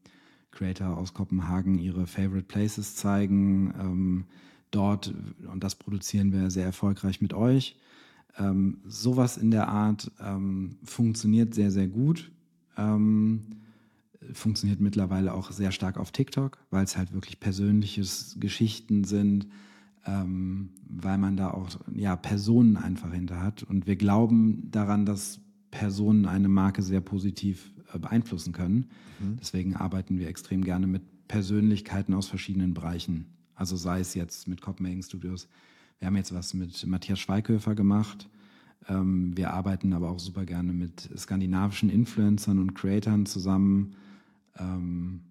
Creator aus Kopenhagen ihre Favorite Places zeigen, ähm, dort, und das produzieren wir sehr erfolgreich mit euch. Ähm, sowas in der Art ähm, funktioniert sehr, sehr gut. Ähm, funktioniert mittlerweile auch sehr stark auf TikTok, weil es halt wirklich persönliche Geschichten sind, ähm, weil man da auch ja, Personen einfach hinter hat. Und wir glauben daran, dass Personen eine Marke sehr positiv äh, beeinflussen können. Mhm. Deswegen arbeiten wir extrem gerne mit Persönlichkeiten aus verschiedenen Bereichen. Also sei es jetzt mit Copenhagen Studios. Wir haben jetzt was mit Matthias Schweighöfer gemacht. Ähm, wir arbeiten aber auch super gerne mit skandinavischen Influencern und Creatoren zusammen. Ähm,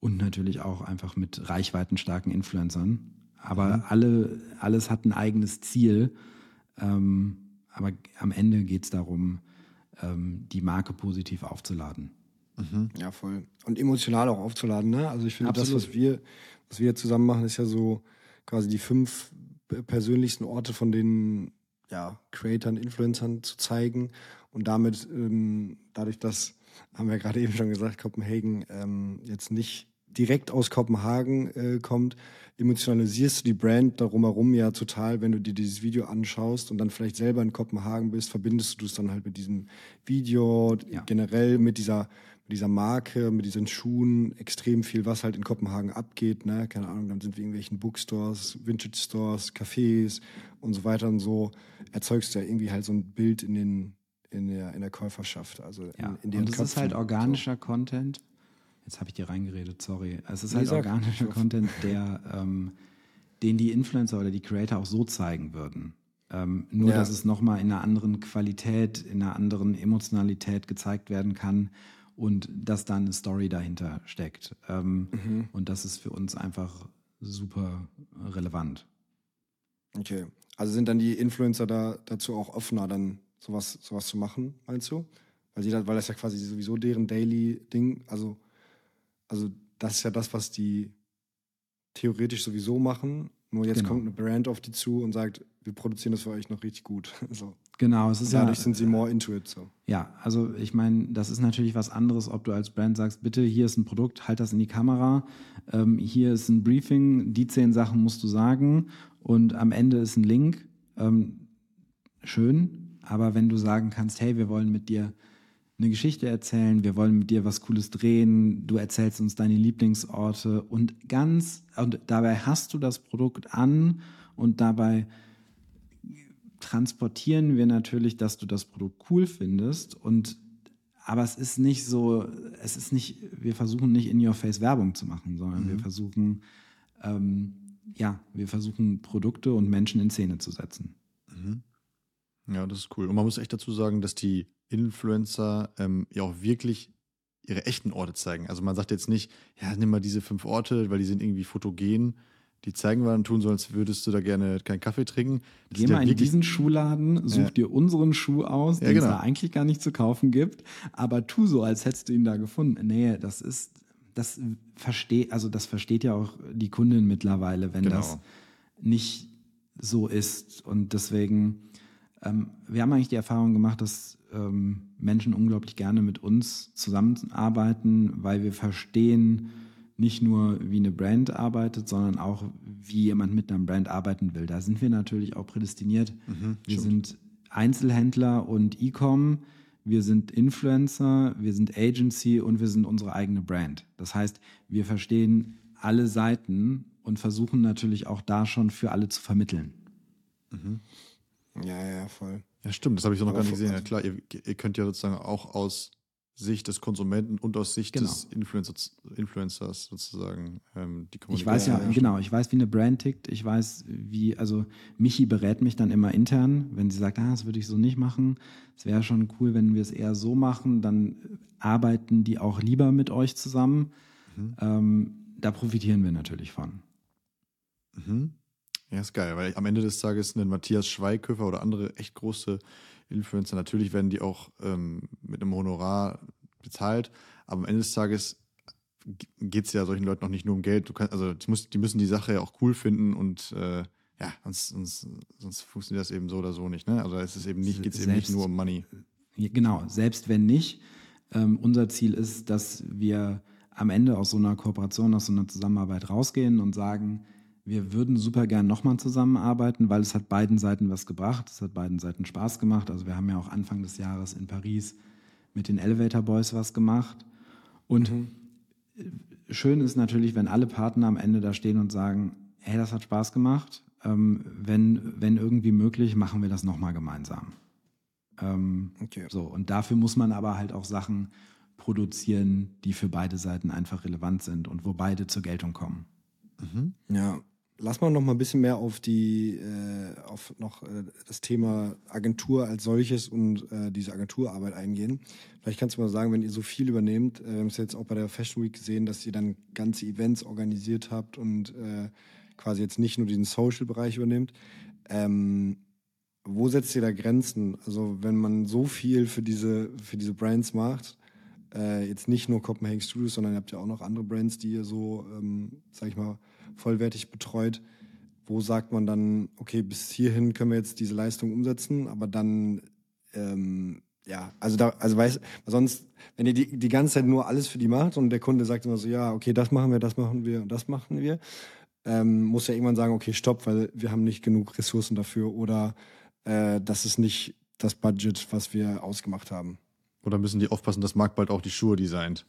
und natürlich auch einfach mit reichweitenstarken Influencern. Aber mhm. alle, alles hat ein eigenes Ziel. Ähm, aber am Ende geht es darum, ähm, die Marke positiv aufzuladen. Mhm. Ja, voll. Und emotional auch aufzuladen. Ne? Also ich finde, das, was wir, was wir zusammen machen, ist ja so quasi die fünf persönlichsten Orte von den ja, Creatoren, Influencern zu zeigen und damit ähm, dadurch, dass haben wir gerade eben schon gesagt, Kopenhagen ähm, jetzt nicht direkt aus Kopenhagen äh, kommt, emotionalisierst du die Brand darum herum ja total, wenn du dir dieses Video anschaust und dann vielleicht selber in Kopenhagen bist, verbindest du es dann halt mit diesem Video, ja. generell mit dieser, mit dieser Marke, mit diesen Schuhen, extrem viel, was halt in Kopenhagen abgeht, ne? Keine Ahnung, dann sind wir irgendwelchen Bookstores, Vintage Stores, Cafés und so weiter und so, erzeugst du ja irgendwie halt so ein Bild in den in der, in der Käuferschaft. Also in, ja. in und es ist halt organischer so. Content. Jetzt habe ich dir reingeredet, sorry. Es ist halt organischer Content, der, ähm, den die Influencer oder die Creator auch so zeigen würden. Ähm, nur, ja. dass es nochmal in einer anderen Qualität, in einer anderen Emotionalität gezeigt werden kann und dass da eine Story dahinter steckt. Ähm, mhm. Und das ist für uns einfach super relevant. Okay. Also sind dann die Influencer da dazu auch offener, dann sowas, sowas zu machen, meinst du? Weil, sie, weil das ja quasi sowieso deren Daily-Ding, also, also das ist ja das, was die theoretisch sowieso machen. Nur jetzt genau. kommt eine Brand auf die zu und sagt, wir produzieren das für euch noch richtig gut. so. Genau, es ist dadurch ja, sind sie more into it. So. Ja, also ich meine, das ist natürlich was anderes, ob du als Brand sagst, bitte, hier ist ein Produkt, halt das in die Kamera, ähm, hier ist ein Briefing, die zehn Sachen musst du sagen und am Ende ist ein Link. Ähm, schön, aber wenn du sagen kannst, hey, wir wollen mit dir eine Geschichte erzählen, wir wollen mit dir was Cooles drehen, du erzählst uns deine Lieblingsorte und ganz, und dabei hast du das Produkt an und dabei transportieren wir natürlich, dass du das Produkt cool findest und aber es ist nicht so, es ist nicht, wir versuchen nicht in your face Werbung zu machen, sondern mhm. wir versuchen, ähm, ja, wir versuchen Produkte und Menschen in Szene zu setzen. Mhm. Ja, das ist cool. Und man muss echt dazu sagen, dass die Influencer ähm, ja auch wirklich ihre echten Orte zeigen. Also man sagt jetzt nicht, ja, nimm mal diese fünf Orte, weil die sind irgendwie fotogen. Die zeigen wir dann tun, so als würdest du da gerne keinen Kaffee trinken. Das Geh mal in diesen Schuhladen, such ja. dir unseren Schuh aus, den ja, genau. es da eigentlich gar nicht zu kaufen gibt, aber tu so, als hättest du ihn da gefunden. Nee, das ist, das versteht, also das versteht ja auch die Kundin mittlerweile, wenn genau. das nicht so ist. Und deswegen, ähm, wir haben eigentlich die Erfahrung gemacht, dass ähm, Menschen unglaublich gerne mit uns zusammenarbeiten, weil wir verstehen nicht nur, wie eine Brand arbeitet, sondern auch, wie jemand mit einer Brand arbeiten will. Da sind wir natürlich auch prädestiniert. Mhm, wir stimmt. sind Einzelhändler und E-Com, wir sind Influencer, wir sind Agency und wir sind unsere eigene Brand. Das heißt, wir verstehen alle Seiten und versuchen natürlich auch da schon für alle zu vermitteln. Mhm. Ja, ja, voll. Ja, stimmt, das habe ich so noch Aber gar nicht gesehen. Ja, klar, ihr, ihr, könnt ja sozusagen auch aus Sicht des Konsumenten und aus Sicht genau. des Influencer, Influencers sozusagen ähm, die Kommunikation. Ich weiß ja, genau, ich weiß, wie eine Brand tickt. Ich weiß, wie, also Michi berät mich dann immer intern, wenn sie sagt, ah, das würde ich so nicht machen. Es wäre schon cool, wenn wir es eher so machen, dann arbeiten die auch lieber mit euch zusammen. Mhm. Ähm, da profitieren wir natürlich von. Mhm. Ja, ist geil, weil am Ende des Tages ein Matthias Schweighöfer oder andere echt große Influencer, natürlich werden die auch ähm, mit einem Honorar bezahlt, aber am Ende des Tages geht es ja solchen Leuten noch nicht nur um Geld. Kannst, also die, muss, die müssen die Sache ja auch cool finden und äh, ja, sonst, sonst, sonst, funktioniert das eben so oder so nicht. Ne? Also es ist eben nicht, geht es eben nicht nur um Money. Genau, selbst wenn nicht. Ähm, unser Ziel ist, dass wir am Ende aus so einer Kooperation, aus so einer Zusammenarbeit rausgehen und sagen, wir würden super gern nochmal zusammenarbeiten, weil es hat beiden Seiten was gebracht. Es hat beiden Seiten Spaß gemacht. Also wir haben ja auch Anfang des Jahres in Paris mit den Elevator Boys was gemacht. Und mhm. schön ist natürlich, wenn alle Partner am Ende da stehen und sagen, hey, das hat Spaß gemacht. Ähm, wenn, wenn irgendwie möglich, machen wir das nochmal gemeinsam. Ähm, okay. So, und dafür muss man aber halt auch Sachen produzieren, die für beide Seiten einfach relevant sind und wo beide zur Geltung kommen. Mhm. Ja, Lass mal noch mal ein bisschen mehr auf die, äh, auf noch äh, das Thema Agentur als solches und äh, diese Agenturarbeit eingehen. Vielleicht kannst du mal sagen, wenn ihr so viel übernehmt, äh, wir haben es jetzt auch bei der Fashion Week gesehen, dass ihr dann ganze Events organisiert habt und äh, quasi jetzt nicht nur diesen Social-Bereich übernehmt. Ähm, wo setzt ihr da Grenzen? Also wenn man so viel für diese, für diese Brands macht, äh, jetzt nicht nur Copenhagen Studios, sondern ihr habt ja auch noch andere Brands, die ihr so, ähm, sag ich mal, vollwertig betreut. Wo sagt man dann, okay, bis hierhin können wir jetzt diese Leistung umsetzen, aber dann, ähm, ja, also da, also weiß, sonst, wenn ihr die, die ganze Zeit nur alles für die macht und der Kunde sagt immer so, ja, okay, das machen wir, das machen wir und das machen wir, ähm, muss ja irgendwann sagen, okay, stopp, weil wir haben nicht genug Ressourcen dafür oder äh, das ist nicht das Budget, was wir ausgemacht haben. Oder müssen die aufpassen, dass Marc bald auch die Schuhe designt?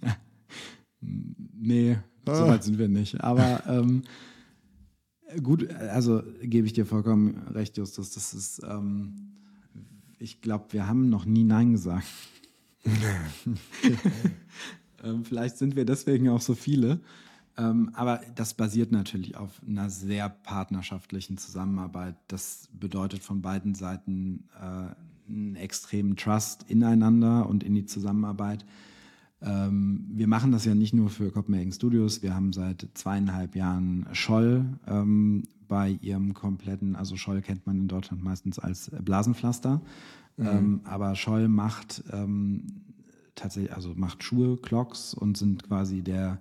nee, ah. so weit sind wir nicht. Aber ähm, gut, also gebe ich dir vollkommen recht, Justus. Das ist, ähm, ich glaube, wir haben noch nie Nein gesagt. ähm, vielleicht sind wir deswegen auch so viele. Ähm, aber das basiert natürlich auf einer sehr partnerschaftlichen Zusammenarbeit. Das bedeutet von beiden Seiten äh, einen extremen Trust ineinander und in die Zusammenarbeit. Ähm, wir machen das ja nicht nur für Copenhagen Studios. Wir haben seit zweieinhalb Jahren Scholl ähm, bei ihrem kompletten, also Scholl kennt man in Deutschland meistens als Blasenpflaster. Mhm. Ähm, aber Scholl macht ähm, tatsächlich, also macht Schuhe, Clocks und sind quasi der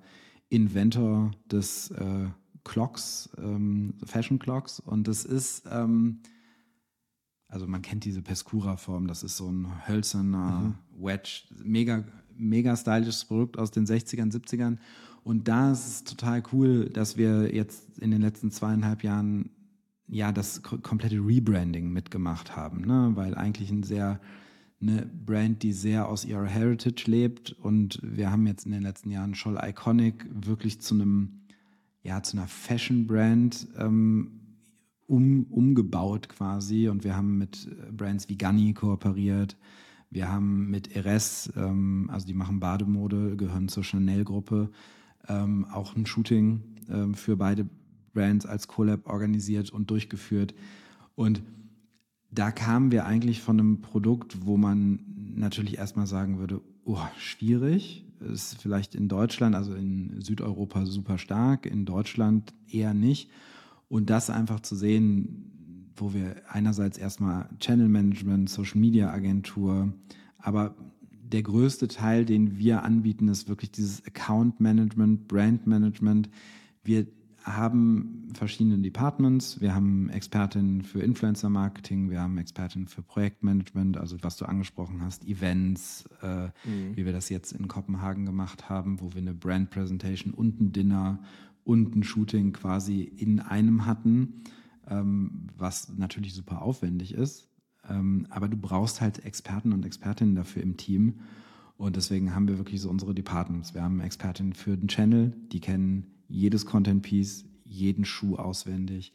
Inventor des äh, Clocks, ähm, Fashion Clocks. Und das ist, ähm, also man kennt diese Pescura-Form, das ist so ein hölzerner mhm. Wedge, mega mega stylisches Produkt aus den 60ern, 70ern. Und da ist es total cool, dass wir jetzt in den letzten zweieinhalb Jahren ja das komplette Rebranding mitgemacht haben, ne? weil eigentlich ein sehr eine Brand, die sehr aus ihrer Heritage lebt und wir haben jetzt in den letzten Jahren Scholl Iconic wirklich zu einem ja zu einer Fashion Brand ähm, um, umgebaut quasi und wir haben mit Brands wie Gunny kooperiert, wir haben mit Eres, ähm, also die machen Bademode, gehören zur Chanel-Gruppe, ähm, auch ein Shooting ähm, für beide Brands als Collab organisiert und durchgeführt. Und da kamen wir eigentlich von einem Produkt, wo man natürlich erstmal sagen würde, oh, schwierig, ist vielleicht in Deutschland, also in Südeuropa super stark, in Deutschland eher nicht. Und das einfach zu sehen, wo wir einerseits erstmal Channel Management, Social Media Agentur, aber der größte Teil, den wir anbieten, ist wirklich dieses Account Management, Brand Management. Wir haben verschiedene Departments. Wir haben Expertinnen für Influencer Marketing, wir haben Expertinnen für Projektmanagement, also was du angesprochen hast, Events, äh, mhm. wie wir das jetzt in Kopenhagen gemacht haben, wo wir eine Brand Presentation und ein Dinner und ein Shooting quasi in einem hatten ähm, was natürlich super aufwendig ist. Ähm, aber du brauchst halt Experten und Expertinnen dafür im Team. Und deswegen haben wir wirklich so unsere Departments. Wir haben Expertinnen für den Channel, die kennen jedes Content-Piece, jeden Schuh auswendig.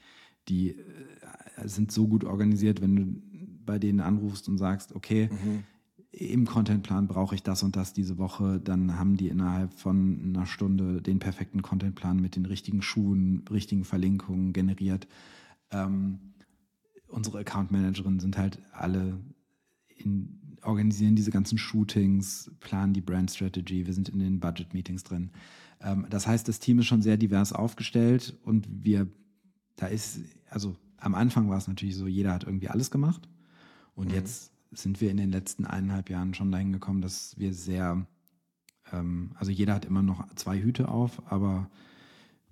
Die äh, sind so gut organisiert, wenn du bei denen anrufst und sagst, okay, mhm. im Contentplan brauche ich das und das diese Woche, dann haben die innerhalb von einer Stunde den perfekten Contentplan mit den richtigen Schuhen, richtigen Verlinkungen generiert. Ähm, unsere Account Managerinnen sind halt alle in, organisieren diese ganzen Shootings, planen die Brand Strategy, wir sind in den Budget Meetings drin. Ähm, das heißt, das Team ist schon sehr divers aufgestellt und wir, da ist, also am Anfang war es natürlich so, jeder hat irgendwie alles gemacht und mhm. jetzt sind wir in den letzten eineinhalb Jahren schon dahin gekommen, dass wir sehr, ähm, also jeder hat immer noch zwei Hüte auf, aber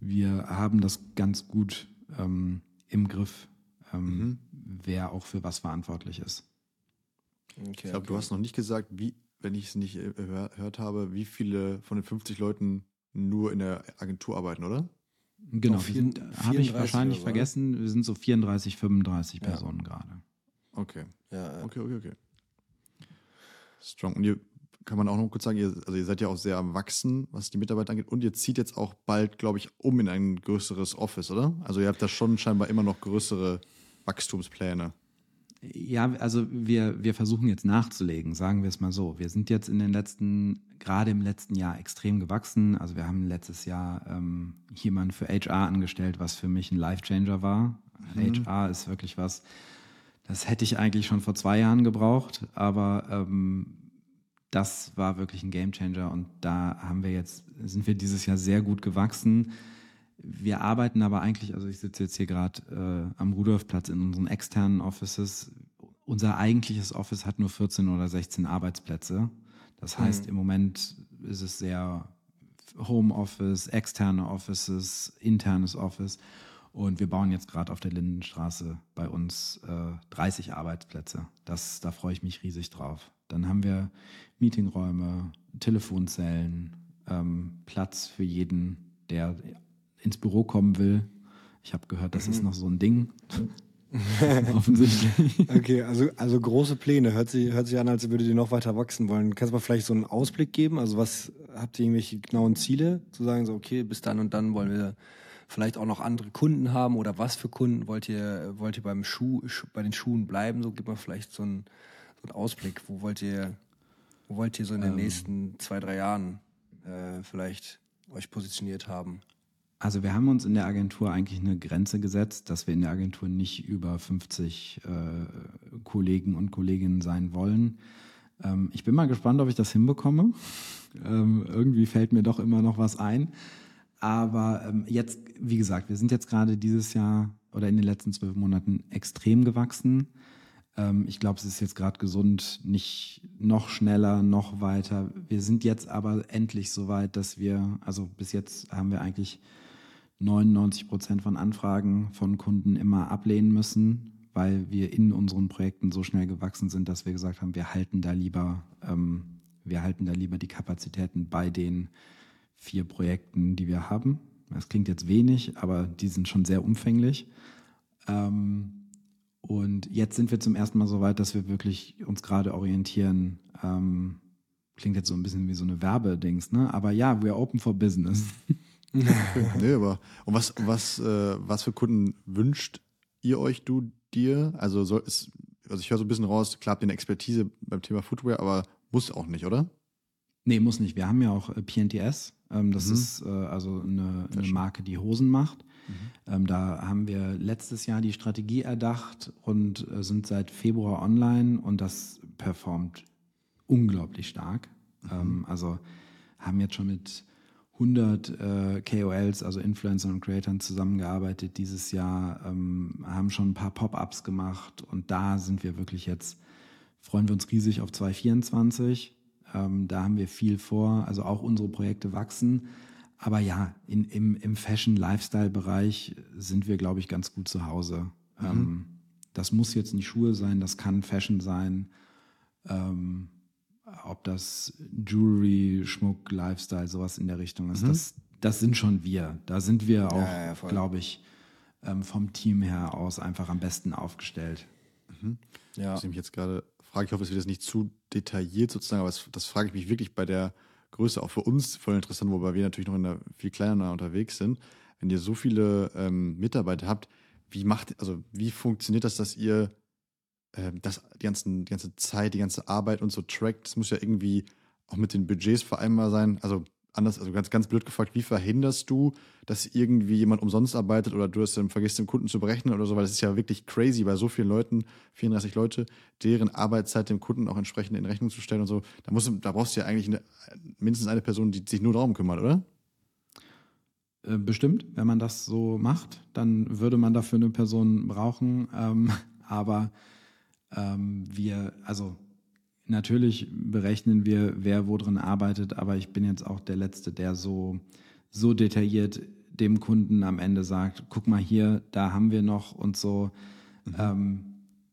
wir haben das ganz gut ähm, im Griff, ähm, mhm. wer auch für was verantwortlich ist. Okay, ich glaube, okay. du hast noch nicht gesagt, wie, wenn ich es nicht äh, gehört habe, wie viele von den 50 Leuten nur in der Agentur arbeiten, oder? Genau, habe ich wahrscheinlich vergessen. Wir sind so 34, 35 ja. Personen gerade. Okay. Ja. Okay, okay, okay. Strong. Und ihr kann man auch noch kurz sagen, ihr, also ihr seid ja auch sehr am Wachsen, was die Mitarbeiter angeht. Und ihr zieht jetzt auch bald, glaube ich, um in ein größeres Office, oder? Also ihr habt da schon scheinbar immer noch größere Wachstumspläne. Ja, also wir, wir versuchen jetzt nachzulegen, sagen wir es mal so. Wir sind jetzt in den letzten, gerade im letzten Jahr extrem gewachsen. Also wir haben letztes Jahr ähm, jemanden für HR angestellt, was für mich ein Life-Changer war. Mhm. HR ist wirklich was, das hätte ich eigentlich schon vor zwei Jahren gebraucht, aber ähm, das war wirklich ein Gamechanger und da haben wir jetzt, sind wir dieses Jahr sehr gut gewachsen wir arbeiten aber eigentlich, also ich sitze jetzt hier gerade äh, am Rudolfplatz in unseren externen Offices. Unser eigentliches Office hat nur 14 oder 16 Arbeitsplätze. Das heißt, mhm. im Moment ist es sehr Homeoffice, externe Offices, internes Office. Und wir bauen jetzt gerade auf der Lindenstraße bei uns äh, 30 Arbeitsplätze. Das, da freue ich mich riesig drauf. Dann haben wir Meetingräume, Telefonzellen, ähm, Platz für jeden, der ins Büro kommen will. Ich habe gehört, das mhm. ist noch so ein Ding. Offensichtlich. Okay, also, also große Pläne. Hört sich, hört sich an, als würdet ihr noch weiter wachsen wollen. Kannst du mal vielleicht so einen Ausblick geben? Also was habt ihr irgendwelche genauen Ziele? Zu sagen, so, okay, bis dann und dann wollen wir vielleicht auch noch andere Kunden haben oder was für Kunden wollt ihr, wollt ihr beim Schuh, bei den Schuhen bleiben? So, gib mal vielleicht so einen, so einen Ausblick. Wo wollt ihr, wo wollt ihr so in den ähm. nächsten zwei, drei Jahren äh, vielleicht euch positioniert haben? Also wir haben uns in der Agentur eigentlich eine Grenze gesetzt, dass wir in der Agentur nicht über 50 äh, Kollegen und Kolleginnen sein wollen. Ähm, ich bin mal gespannt, ob ich das hinbekomme. Ähm, irgendwie fällt mir doch immer noch was ein. Aber ähm, jetzt, wie gesagt, wir sind jetzt gerade dieses Jahr oder in den letzten zwölf Monaten extrem gewachsen. Ähm, ich glaube, es ist jetzt gerade gesund, nicht noch schneller, noch weiter. Wir sind jetzt aber endlich so weit, dass wir, also bis jetzt haben wir eigentlich 99 Prozent von Anfragen von Kunden immer ablehnen müssen, weil wir in unseren Projekten so schnell gewachsen sind, dass wir gesagt haben, wir halten da lieber, ähm, wir halten da lieber die Kapazitäten bei den vier Projekten, die wir haben. Das klingt jetzt wenig, aber die sind schon sehr umfänglich. Ähm, und jetzt sind wir zum ersten Mal so weit, dass wir wirklich uns gerade orientieren. Ähm, klingt jetzt so ein bisschen wie so eine Werbedings, ne? Aber ja, we are open for business. nee, aber und was, was, äh, was für Kunden wünscht ihr euch, du dir? Also, soll, ist, also ich höre so ein bisschen raus, klar habt ihr eine Expertise beim Thema Footwear, aber muss auch nicht, oder? Nee, muss nicht. Wir haben ja auch äh, PNTS. Ähm, das mhm. ist äh, also eine, eine, Marke, die Hosen macht. Mhm. Ähm, da haben wir letztes Jahr die Strategie erdacht und äh, sind seit Februar online und das performt unglaublich stark. Mhm. Ähm, also haben jetzt schon mit 100 äh, KOLs, also Influencer und Creators, zusammengearbeitet dieses Jahr, ähm, haben schon ein paar Pop-ups gemacht und da sind wir wirklich jetzt, freuen wir uns riesig auf 2024. Ähm, da haben wir viel vor, also auch unsere Projekte wachsen. Aber ja, in, im, im Fashion-Lifestyle-Bereich sind wir, glaube ich, ganz gut zu Hause. Mhm. Ähm, das muss jetzt nicht Schuhe sein, das kann Fashion sein. Ähm, ob das Jewelry, Schmuck, Lifestyle, sowas in der Richtung ist, mhm. das, das sind schon wir. Da sind wir auch, ja, ja, glaube ich, ähm, vom Team her aus einfach am besten aufgestellt. Mhm. Ja. Ich mich jetzt gerade frage, ich hoffe, es wird jetzt nicht zu detailliert sozusagen, aber das, das frage ich mich wirklich bei der Größe auch für uns voll interessant, wobei wir natürlich noch in der viel kleiner unterwegs sind. Wenn ihr so viele ähm, Mitarbeiter habt, wie macht, also wie funktioniert das, dass ihr äh, das, die, ganzen, die ganze Zeit, die ganze Arbeit und so trackt, das muss ja irgendwie auch mit den Budgets vereinbar sein. Also anders, also ganz, ganz blöd gefragt, wie verhinderst du, dass irgendwie jemand umsonst arbeitet oder du es dann vergisst, dem Kunden zu berechnen oder so, weil das ist ja wirklich crazy bei so vielen Leuten, 34 Leute, deren Arbeitszeit dem Kunden auch entsprechend in Rechnung zu stellen und so. Da, musst du, da brauchst du ja eigentlich eine, mindestens eine Person, die sich nur darum kümmert, oder? Äh, bestimmt, wenn man das so macht, dann würde man dafür eine Person brauchen. Ähm, aber ähm, wir, also natürlich berechnen wir, wer wo drin arbeitet, aber ich bin jetzt auch der Letzte, der so, so detailliert dem Kunden am Ende sagt, guck mal hier, da haben wir noch und so. Mhm. Ähm,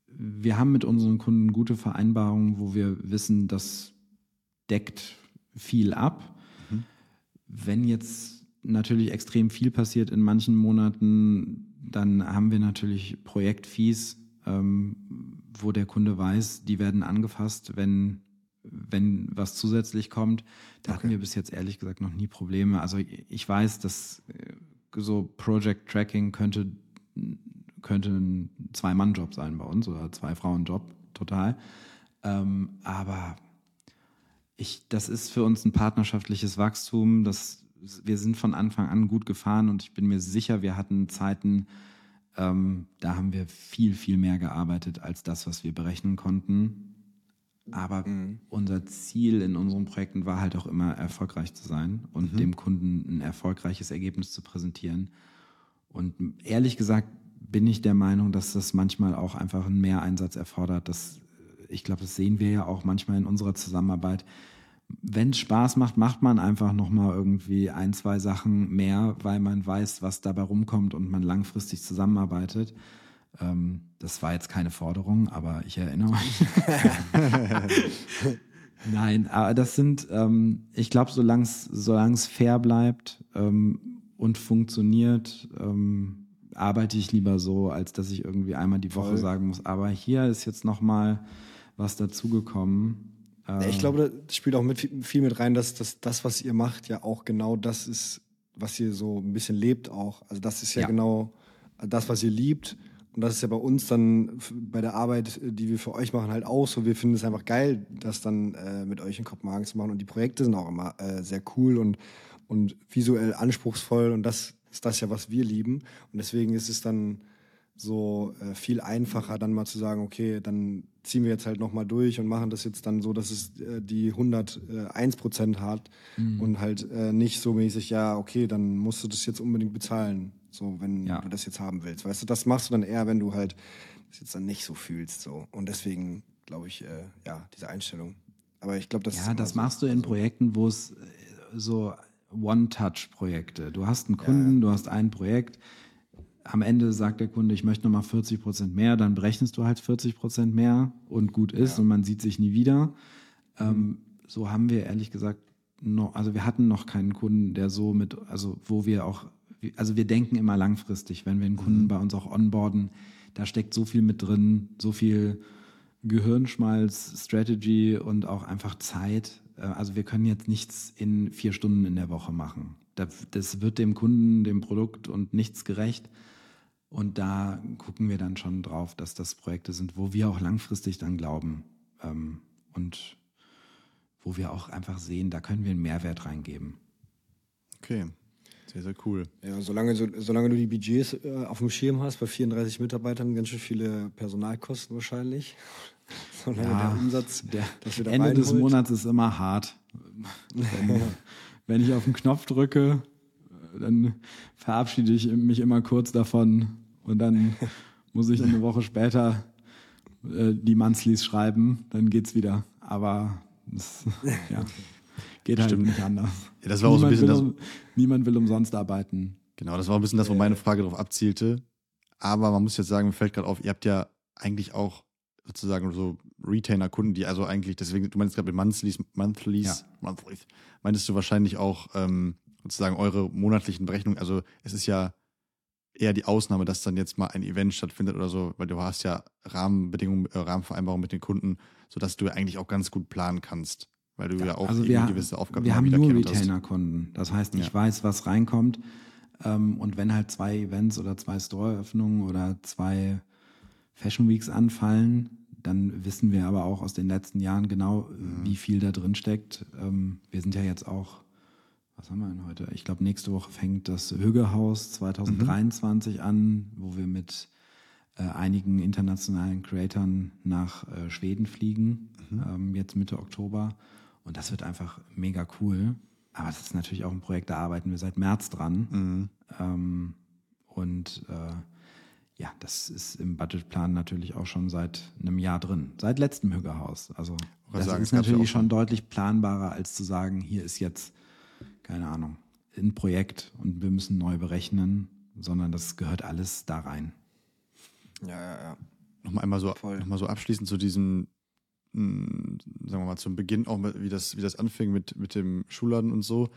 wir haben mit unseren Kunden gute Vereinbarungen, wo wir wissen, das deckt viel ab. Mhm. Wenn jetzt natürlich extrem viel passiert in manchen Monaten, dann haben wir natürlich Projektfees, ähm, wo der Kunde weiß, die werden angefasst, wenn, wenn was zusätzlich kommt. Da okay. hatten wir bis jetzt ehrlich gesagt noch nie Probleme. Also ich weiß, dass äh, so Project Tracking könnte, könnte ein Zwei-Mann-Job sein bei uns oder Zwei-Frauen-Job, total. Ähm, aber ich, das ist für uns ein partnerschaftliches Wachstum. Das, wir sind von Anfang an gut gefahren und ich bin mir sicher, wir hatten Zeiten, ähm, da haben wir viel, viel mehr gearbeitet als das, was wir berechnen konnten. Aber mhm. unser Ziel in unseren Projekten war halt auch immer erfolgreich zu sein und mhm. dem Kunden ein erfolgreiches Ergebnis zu präsentieren. Und ehrlich gesagt bin ich der Meinung, dass das manchmal auch einfach einen Mehreinsatz erfordert. Das, ich glaube, das sehen wir ja auch manchmal in unserer Zusammenarbeit wenn es Spaß macht, macht man einfach nochmal irgendwie ein, zwei Sachen mehr, weil man weiß, was dabei rumkommt und man langfristig zusammenarbeitet. Ähm, das war jetzt keine Forderung, aber ich erinnere mich. Nein, aber das sind, ähm, ich glaube, solange es fair bleibt ähm, und funktioniert, ähm, arbeite ich lieber so, als dass ich irgendwie einmal die Woche Voll. sagen muss, aber hier ist jetzt nochmal was dazugekommen ich glaube, das spielt auch mit, viel mit rein, dass, dass das, was ihr macht, ja auch genau das ist, was ihr so ein bisschen lebt auch. Also das ist ja, ja. genau das, was ihr liebt. Und das ist ja bei uns dann bei der Arbeit, die wir für euch machen, halt auch so. Wir finden es einfach geil, das dann äh, mit euch in Kopenhagen zu machen. Und die Projekte sind auch immer äh, sehr cool und, und visuell anspruchsvoll. Und das ist das ja, was wir lieben. Und deswegen ist es dann so äh, viel einfacher, dann mal zu sagen, okay, dann ziehen wir jetzt halt nochmal durch und machen das jetzt dann so, dass es äh, die 101 Prozent hat mhm. und halt äh, nicht so mäßig, ja, okay, dann musst du das jetzt unbedingt bezahlen, so wenn ja. du das jetzt haben willst. Weißt du, das machst du dann eher, wenn du halt das jetzt dann nicht so fühlst, so. Und deswegen glaube ich, äh, ja, diese Einstellung. Aber ich glaube, das Ja, das so, machst du in so. Projekten, wo es äh, so One-Touch-Projekte. Du hast einen Kunden, ja. du hast ein Projekt, am Ende sagt der Kunde, ich möchte nochmal 40 Prozent mehr, dann berechnest du halt 40 Prozent mehr und gut ist ja. und man sieht sich nie wieder. Ähm, so haben wir ehrlich gesagt noch, also wir hatten noch keinen Kunden, der so mit, also wo wir auch, also wir denken immer langfristig, wenn wir einen Kunden mhm. bei uns auch onboarden, da steckt so viel mit drin, so viel Gehirnschmalz, Strategy und auch einfach Zeit. Äh, also wir können jetzt nichts in vier Stunden in der Woche machen. Das wird dem Kunden, dem Produkt und nichts gerecht. Und da gucken wir dann schon drauf, dass das Projekte sind, wo wir auch langfristig dann glauben ähm, und wo wir auch einfach sehen, da können wir einen Mehrwert reingeben. Okay, sehr, sehr cool. Ja, solange, so, solange du die Budgets äh, auf dem Schirm hast, bei 34 Mitarbeitern ganz schön viele Personalkosten wahrscheinlich. Solange ja, der Umsatz, der, dass wir da Ende des Monats ist immer hart. wenn, wenn ich auf den Knopf drücke, dann verabschiede ich mich immer kurz davon, und dann muss ich eine Woche später äh, die Monthlies schreiben, dann geht's wieder. Aber das ja, geht halt Stimmt. nicht anders. Ja, das war auch so ein bisschen das, niemand will umsonst arbeiten. Genau, das war ein bisschen das, wo meine Frage darauf abzielte. Aber man muss jetzt sagen, mir fällt gerade auf, ihr habt ja eigentlich auch sozusagen so Retainer-Kunden, die also eigentlich, deswegen, du meinst gerade mit Monthlies, Monthlies, ja. Monthlies, meintest du wahrscheinlich auch ähm, sozusagen eure monatlichen Berechnungen. Also es ist ja eher die Ausnahme, dass dann jetzt mal ein Event stattfindet oder so, weil du hast ja Rahmenbedingungen, äh, Rahmenvereinbarungen mit den Kunden, sodass du ja eigentlich auch ganz gut planen kannst, weil du ja, ja auch also wir, gewisse Aufgaben Wir haben nur Retainer-Kunden. Das heißt, ich ja. weiß, was reinkommt. Ähm, und wenn halt zwei Events oder zwei Store-Öffnungen oder zwei Fashion Weeks anfallen, dann wissen wir aber auch aus den letzten Jahren genau, mhm. wie viel da drin steckt. Ähm, wir sind ja jetzt auch, was haben wir denn heute? Ich glaube, nächste Woche fängt das Hügehaus 2023 mhm. an, wo wir mit äh, einigen internationalen Creatoren nach äh, Schweden fliegen, mhm. ähm, jetzt Mitte Oktober. Und das wird einfach mega cool. Aber das ist natürlich auch ein Projekt, da arbeiten wir seit März dran. Mhm. Ähm, und äh, ja, das ist im Budgetplan natürlich auch schon seit einem Jahr drin, seit letztem Hügerhaus. Also das sagen, ist natürlich schon deutlich planbarer, als zu sagen, hier ist jetzt, keine Ahnung, ein Projekt und wir müssen neu berechnen, sondern das gehört alles da rein. Ja, ja, ja. Nochmal einmal so, noch mal so abschließend zu diesem, hm, sagen wir mal, zum Beginn auch, wie das, wie das anfing mit, mit dem Schulladen und so.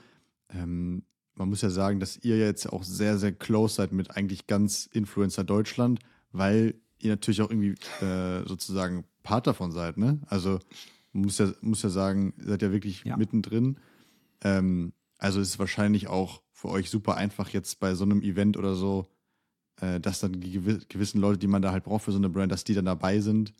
Ähm, man muss ja sagen, dass ihr jetzt auch sehr, sehr close seid mit eigentlich ganz Influencer Deutschland, weil ihr natürlich auch irgendwie äh, sozusagen Part davon seid, ne? Also man muss ja, muss ja sagen, ihr seid ja wirklich ja. mittendrin. Ähm, also ist es wahrscheinlich auch für euch super einfach jetzt bei so einem Event oder so, äh, dass dann die gewissen Leute, die man da halt braucht für so eine Brand, dass die dann dabei sind,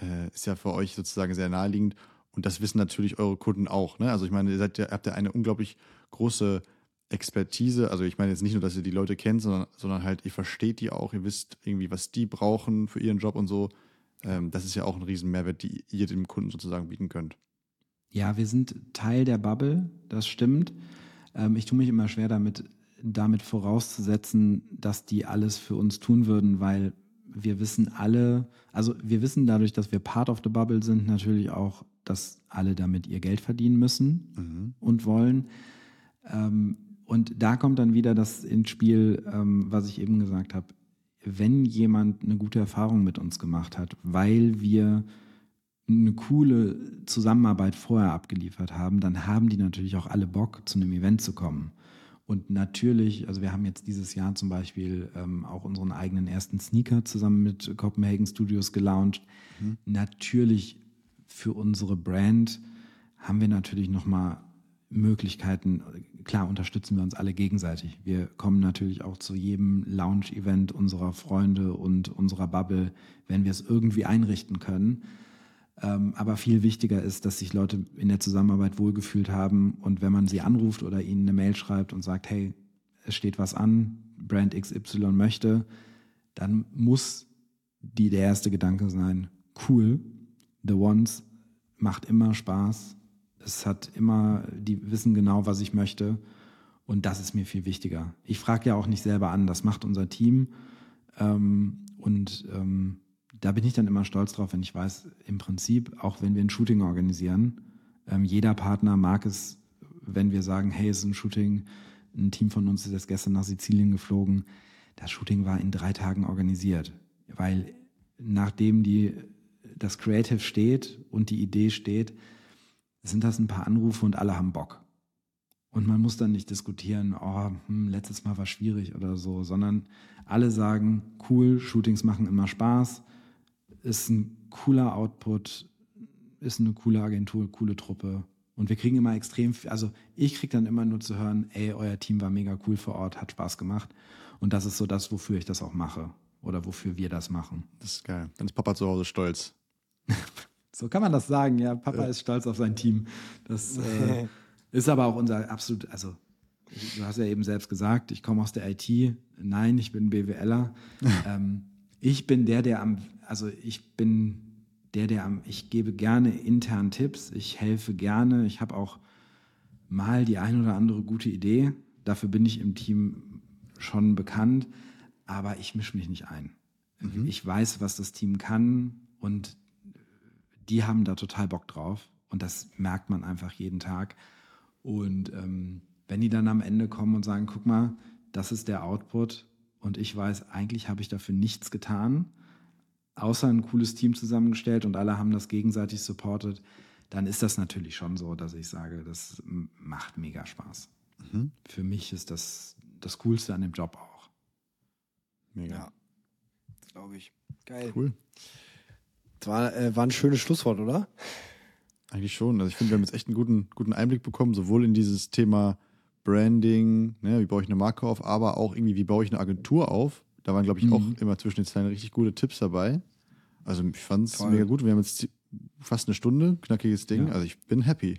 äh, ist ja für euch sozusagen sehr naheliegend. Und das wissen natürlich eure Kunden auch. Ne? Also ich meine, ihr seid ja, habt ja eine unglaublich große Expertise, also ich meine jetzt nicht nur, dass ihr die Leute kennt, sondern, sondern halt, ihr versteht die auch, ihr wisst irgendwie, was die brauchen für ihren Job und so. Ähm, das ist ja auch ein riesen Mehrwert, die ihr dem Kunden sozusagen bieten könnt. Ja, wir sind Teil der Bubble, das stimmt. Ähm, ich tue mich immer schwer damit, damit vorauszusetzen, dass die alles für uns tun würden, weil wir wissen alle, also wir wissen dadurch, dass wir Part of the Bubble sind, natürlich auch, dass alle damit ihr Geld verdienen müssen mhm. und wollen. Ähm, und da kommt dann wieder das ins Spiel, ähm, was ich eben gesagt habe. Wenn jemand eine gute Erfahrung mit uns gemacht hat, weil wir eine coole Zusammenarbeit vorher abgeliefert haben, dann haben die natürlich auch alle Bock, zu einem Event zu kommen. Und natürlich, also wir haben jetzt dieses Jahr zum Beispiel ähm, auch unseren eigenen ersten Sneaker zusammen mit Copenhagen Studios gelauncht. Mhm. Natürlich für unsere Brand haben wir natürlich nochmal Möglichkeiten, klar unterstützen wir uns alle gegenseitig. Wir kommen natürlich auch zu jedem Lounge-Event unserer Freunde und unserer Bubble, wenn wir es irgendwie einrichten können. Ähm, aber viel wichtiger ist, dass sich Leute in der Zusammenarbeit wohlgefühlt haben und wenn man sie anruft oder ihnen eine Mail schreibt und sagt, hey, es steht was an, Brand XY möchte, dann muss die der erste Gedanke sein, cool, The Ones macht immer Spaß, es hat immer, die wissen genau, was ich möchte. Und das ist mir viel wichtiger. Ich frage ja auch nicht selber an, das macht unser Team. Ähm, und ähm, da bin ich dann immer stolz drauf, wenn ich weiß, im Prinzip, auch wenn wir ein Shooting organisieren, ähm, jeder Partner mag es, wenn wir sagen, hey, es ist ein Shooting, ein Team von uns ist gestern nach Sizilien geflogen. Das Shooting war in drei Tagen organisiert, weil nachdem die, das Creative steht und die Idee steht, sind das ein paar Anrufe und alle haben Bock. Und man muss dann nicht diskutieren, oh, hm, letztes Mal war schwierig oder so, sondern alle sagen, cool, Shootings machen immer Spaß, ist ein cooler Output, ist eine coole Agentur, coole Truppe. Und wir kriegen immer extrem, also ich kriege dann immer nur zu hören, ey, euer Team war mega cool vor Ort, hat Spaß gemacht. Und das ist so das, wofür ich das auch mache oder wofür wir das machen. Das ist geil. Dann ist Papa zu Hause stolz. So kann man das sagen, ja. Papa ist stolz auf sein Team. Das äh, ist aber auch unser absolut, also du hast ja eben selbst gesagt, ich komme aus der IT. Nein, ich bin BWLer. ähm, ich bin der, der am, also ich bin der, der am, ich gebe gerne intern Tipps, ich helfe gerne, ich habe auch mal die ein oder andere gute Idee. Dafür bin ich im Team schon bekannt, aber ich mische mich nicht ein. Mhm. Ich weiß, was das Team kann und die haben da total Bock drauf und das merkt man einfach jeden Tag. Und ähm, wenn die dann am Ende kommen und sagen, guck mal, das ist der Output und ich weiß, eigentlich habe ich dafür nichts getan, außer ein cooles Team zusammengestellt und alle haben das gegenseitig supportet, dann ist das natürlich schon so, dass ich sage, das macht mega Spaß. Mhm. Für mich ist das das Coolste an dem Job auch. Mega. Ja, glaube ich. Geil. Cool. Das war, äh, war ein schönes Schlusswort, oder? Eigentlich schon. Also ich finde, wir haben jetzt echt einen guten, guten Einblick bekommen, sowohl in dieses Thema Branding, ne, wie baue ich eine Marke auf, aber auch irgendwie, wie baue ich eine Agentur auf. Da waren, glaube ich, mhm. auch immer zwischen den Zeilen richtig gute Tipps dabei. Also ich fand es mega gut. Wir haben jetzt fast eine Stunde, knackiges Ding. Ja. Also ich bin happy.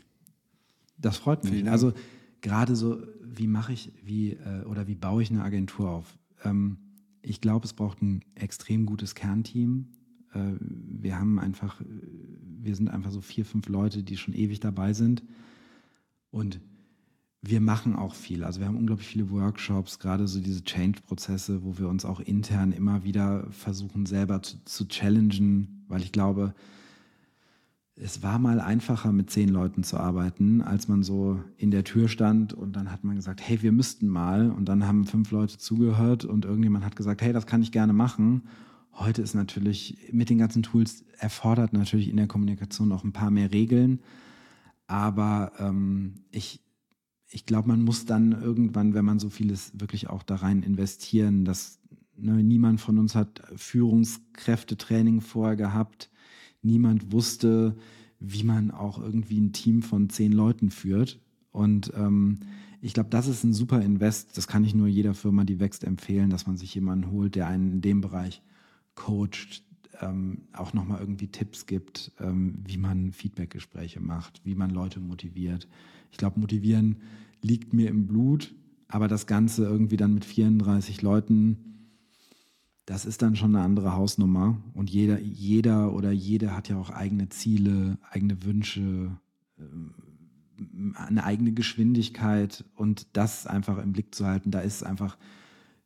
Das freut mich. Also gerade so, wie mache ich, wie äh, oder wie baue ich eine Agentur auf? Ähm, ich glaube, es braucht ein extrem gutes Kernteam. Äh, wir haben einfach, wir sind einfach so vier, fünf Leute, die schon ewig dabei sind. Und wir machen auch viel. Also wir haben unglaublich viele Workshops, gerade so diese Change-Prozesse, wo wir uns auch intern immer wieder versuchen, selber zu, zu challengen, weil ich glaube, es war mal einfacher, mit zehn Leuten zu arbeiten, als man so in der Tür stand und dann hat man gesagt, hey, wir müssten mal. Und dann haben fünf Leute zugehört und irgendjemand hat gesagt, hey, das kann ich gerne machen. Heute ist natürlich mit den ganzen Tools erfordert natürlich in der Kommunikation noch ein paar mehr Regeln. Aber ähm, ich, ich glaube, man muss dann irgendwann, wenn man so vieles wirklich auch da rein investieren, dass ne, niemand von uns hat Führungskräftetraining vorher gehabt niemand wusste, wie man auch irgendwie ein Team von zehn Leuten führt. Und ähm, ich glaube, das ist ein super Invest. Das kann ich nur jeder Firma, die wächst, empfehlen, dass man sich jemanden holt, der einen in dem Bereich coacht, ähm, auch nochmal irgendwie Tipps gibt, ähm, wie man Feedbackgespräche macht, wie man Leute motiviert. Ich glaube, motivieren liegt mir im Blut, aber das Ganze irgendwie dann mit 34 Leuten das ist dann schon eine andere Hausnummer. Und jeder, jeder oder jede hat ja auch eigene Ziele, eigene Wünsche, ähm, eine eigene Geschwindigkeit und das einfach im Blick zu halten, da ist einfach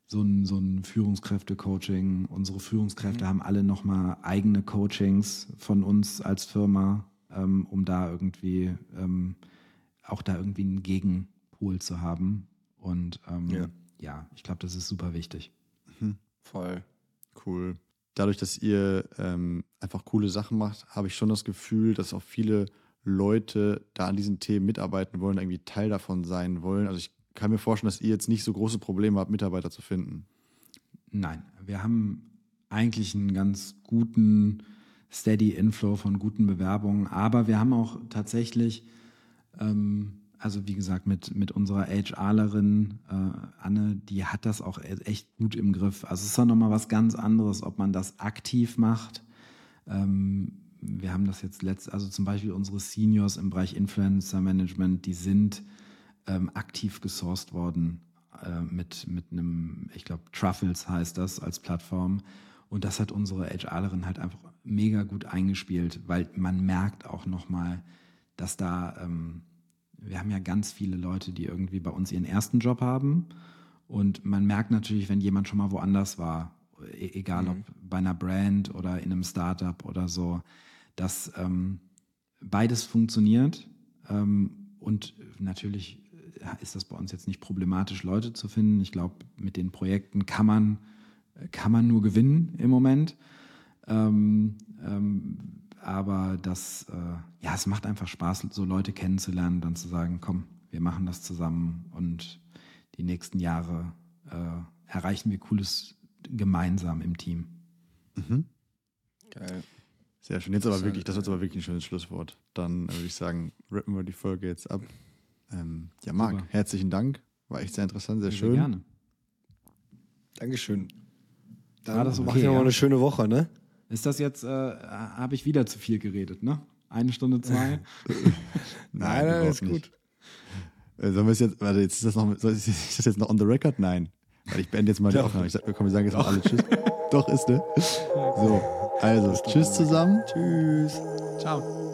so ein, so ein Führungskräfte-Coaching. Unsere Führungskräfte mhm. haben alle nochmal eigene Coachings von uns als Firma, ähm, um da irgendwie ähm, auch da irgendwie einen Gegenpol zu haben. Und ähm, ja. ja. ich glaube, das ist super wichtig. Mhm. Voll. Cool. Dadurch, dass ihr ähm, einfach coole Sachen macht, habe ich schon das Gefühl, dass auch viele Leute da an diesen Themen mitarbeiten wollen, irgendwie Teil davon sein wollen. Also ich kann mir vorstellen, dass ihr jetzt nicht so große Probleme habt, Mitarbeiter zu finden. Nein, wir haben eigentlich einen ganz guten Steady Inflow von guten Bewerbungen, aber wir haben auch tatsächlich ähm, also wie gesagt, mit, mit unserer HRlerin äh, Anne, die hat das auch e-, echt gut im Griff. Also es ist dann nochmal was ganz anderes, ob man das aktiv macht. Ähm, wir haben das jetzt letzt, also zum Beispiel unsere Seniors im Bereich Influencer Management, die sind ähm, aktiv gesourced worden äh, mit, mit einem, ich glaube, Truffles heißt das als Plattform. Und das hat unsere HRlerin halt einfach mega gut eingespielt, weil man merkt auch nochmal, dass da ähm, wir haben ja ganz viele Leute, die irgendwie bei uns ihren ersten Job haben. Und man merkt natürlich, wenn jemand schon mal woanders war, e-, egal mhm. ob bei einer Brand oder in einem Startup oder so, dass ähm, beides funktioniert. Ähm, und natürlich ist das bei uns jetzt nicht problematisch, Leute zu finden. Ich glaube, mit den Projekten kann man, kann man nur gewinnen im Moment. Ähm, ähm aber das, äh, ja, es macht einfach Spaß, so Leute kennenzulernen, dann zu sagen, komm, wir machen das zusammen und die nächsten Jahre äh, erreichen wir Cooles gemeinsam im Team. Mhm. Geil. Sehr schön. Jetzt aber wirklich, das ist aber wirklich ein schönes Schlusswort. Dann würde ich sagen, rippen wir die Folge jetzt ab. Ähm, ja, Marc, Super. herzlichen Dank. War echt sehr interessant, sehr, sehr schön. Gerne. Dankeschön. Dann War das okay, machen wir ja. mal eine schöne Woche, ne? Ist das jetzt, äh, habe ich wieder zu viel geredet, ne? Eine Stunde zwei? nein, nein, ist gut. Äh, sollen wir es jetzt, warte, jetzt ist das noch, ist das jetzt noch on the record? Nein. Weil ich beende jetzt mal die Aufnahme. Ich sag, komm, wir sagen jetzt mal alle Tschüss. Doch, ist, ne? So, also, tschüss zusammen. Tschüss. Ciao.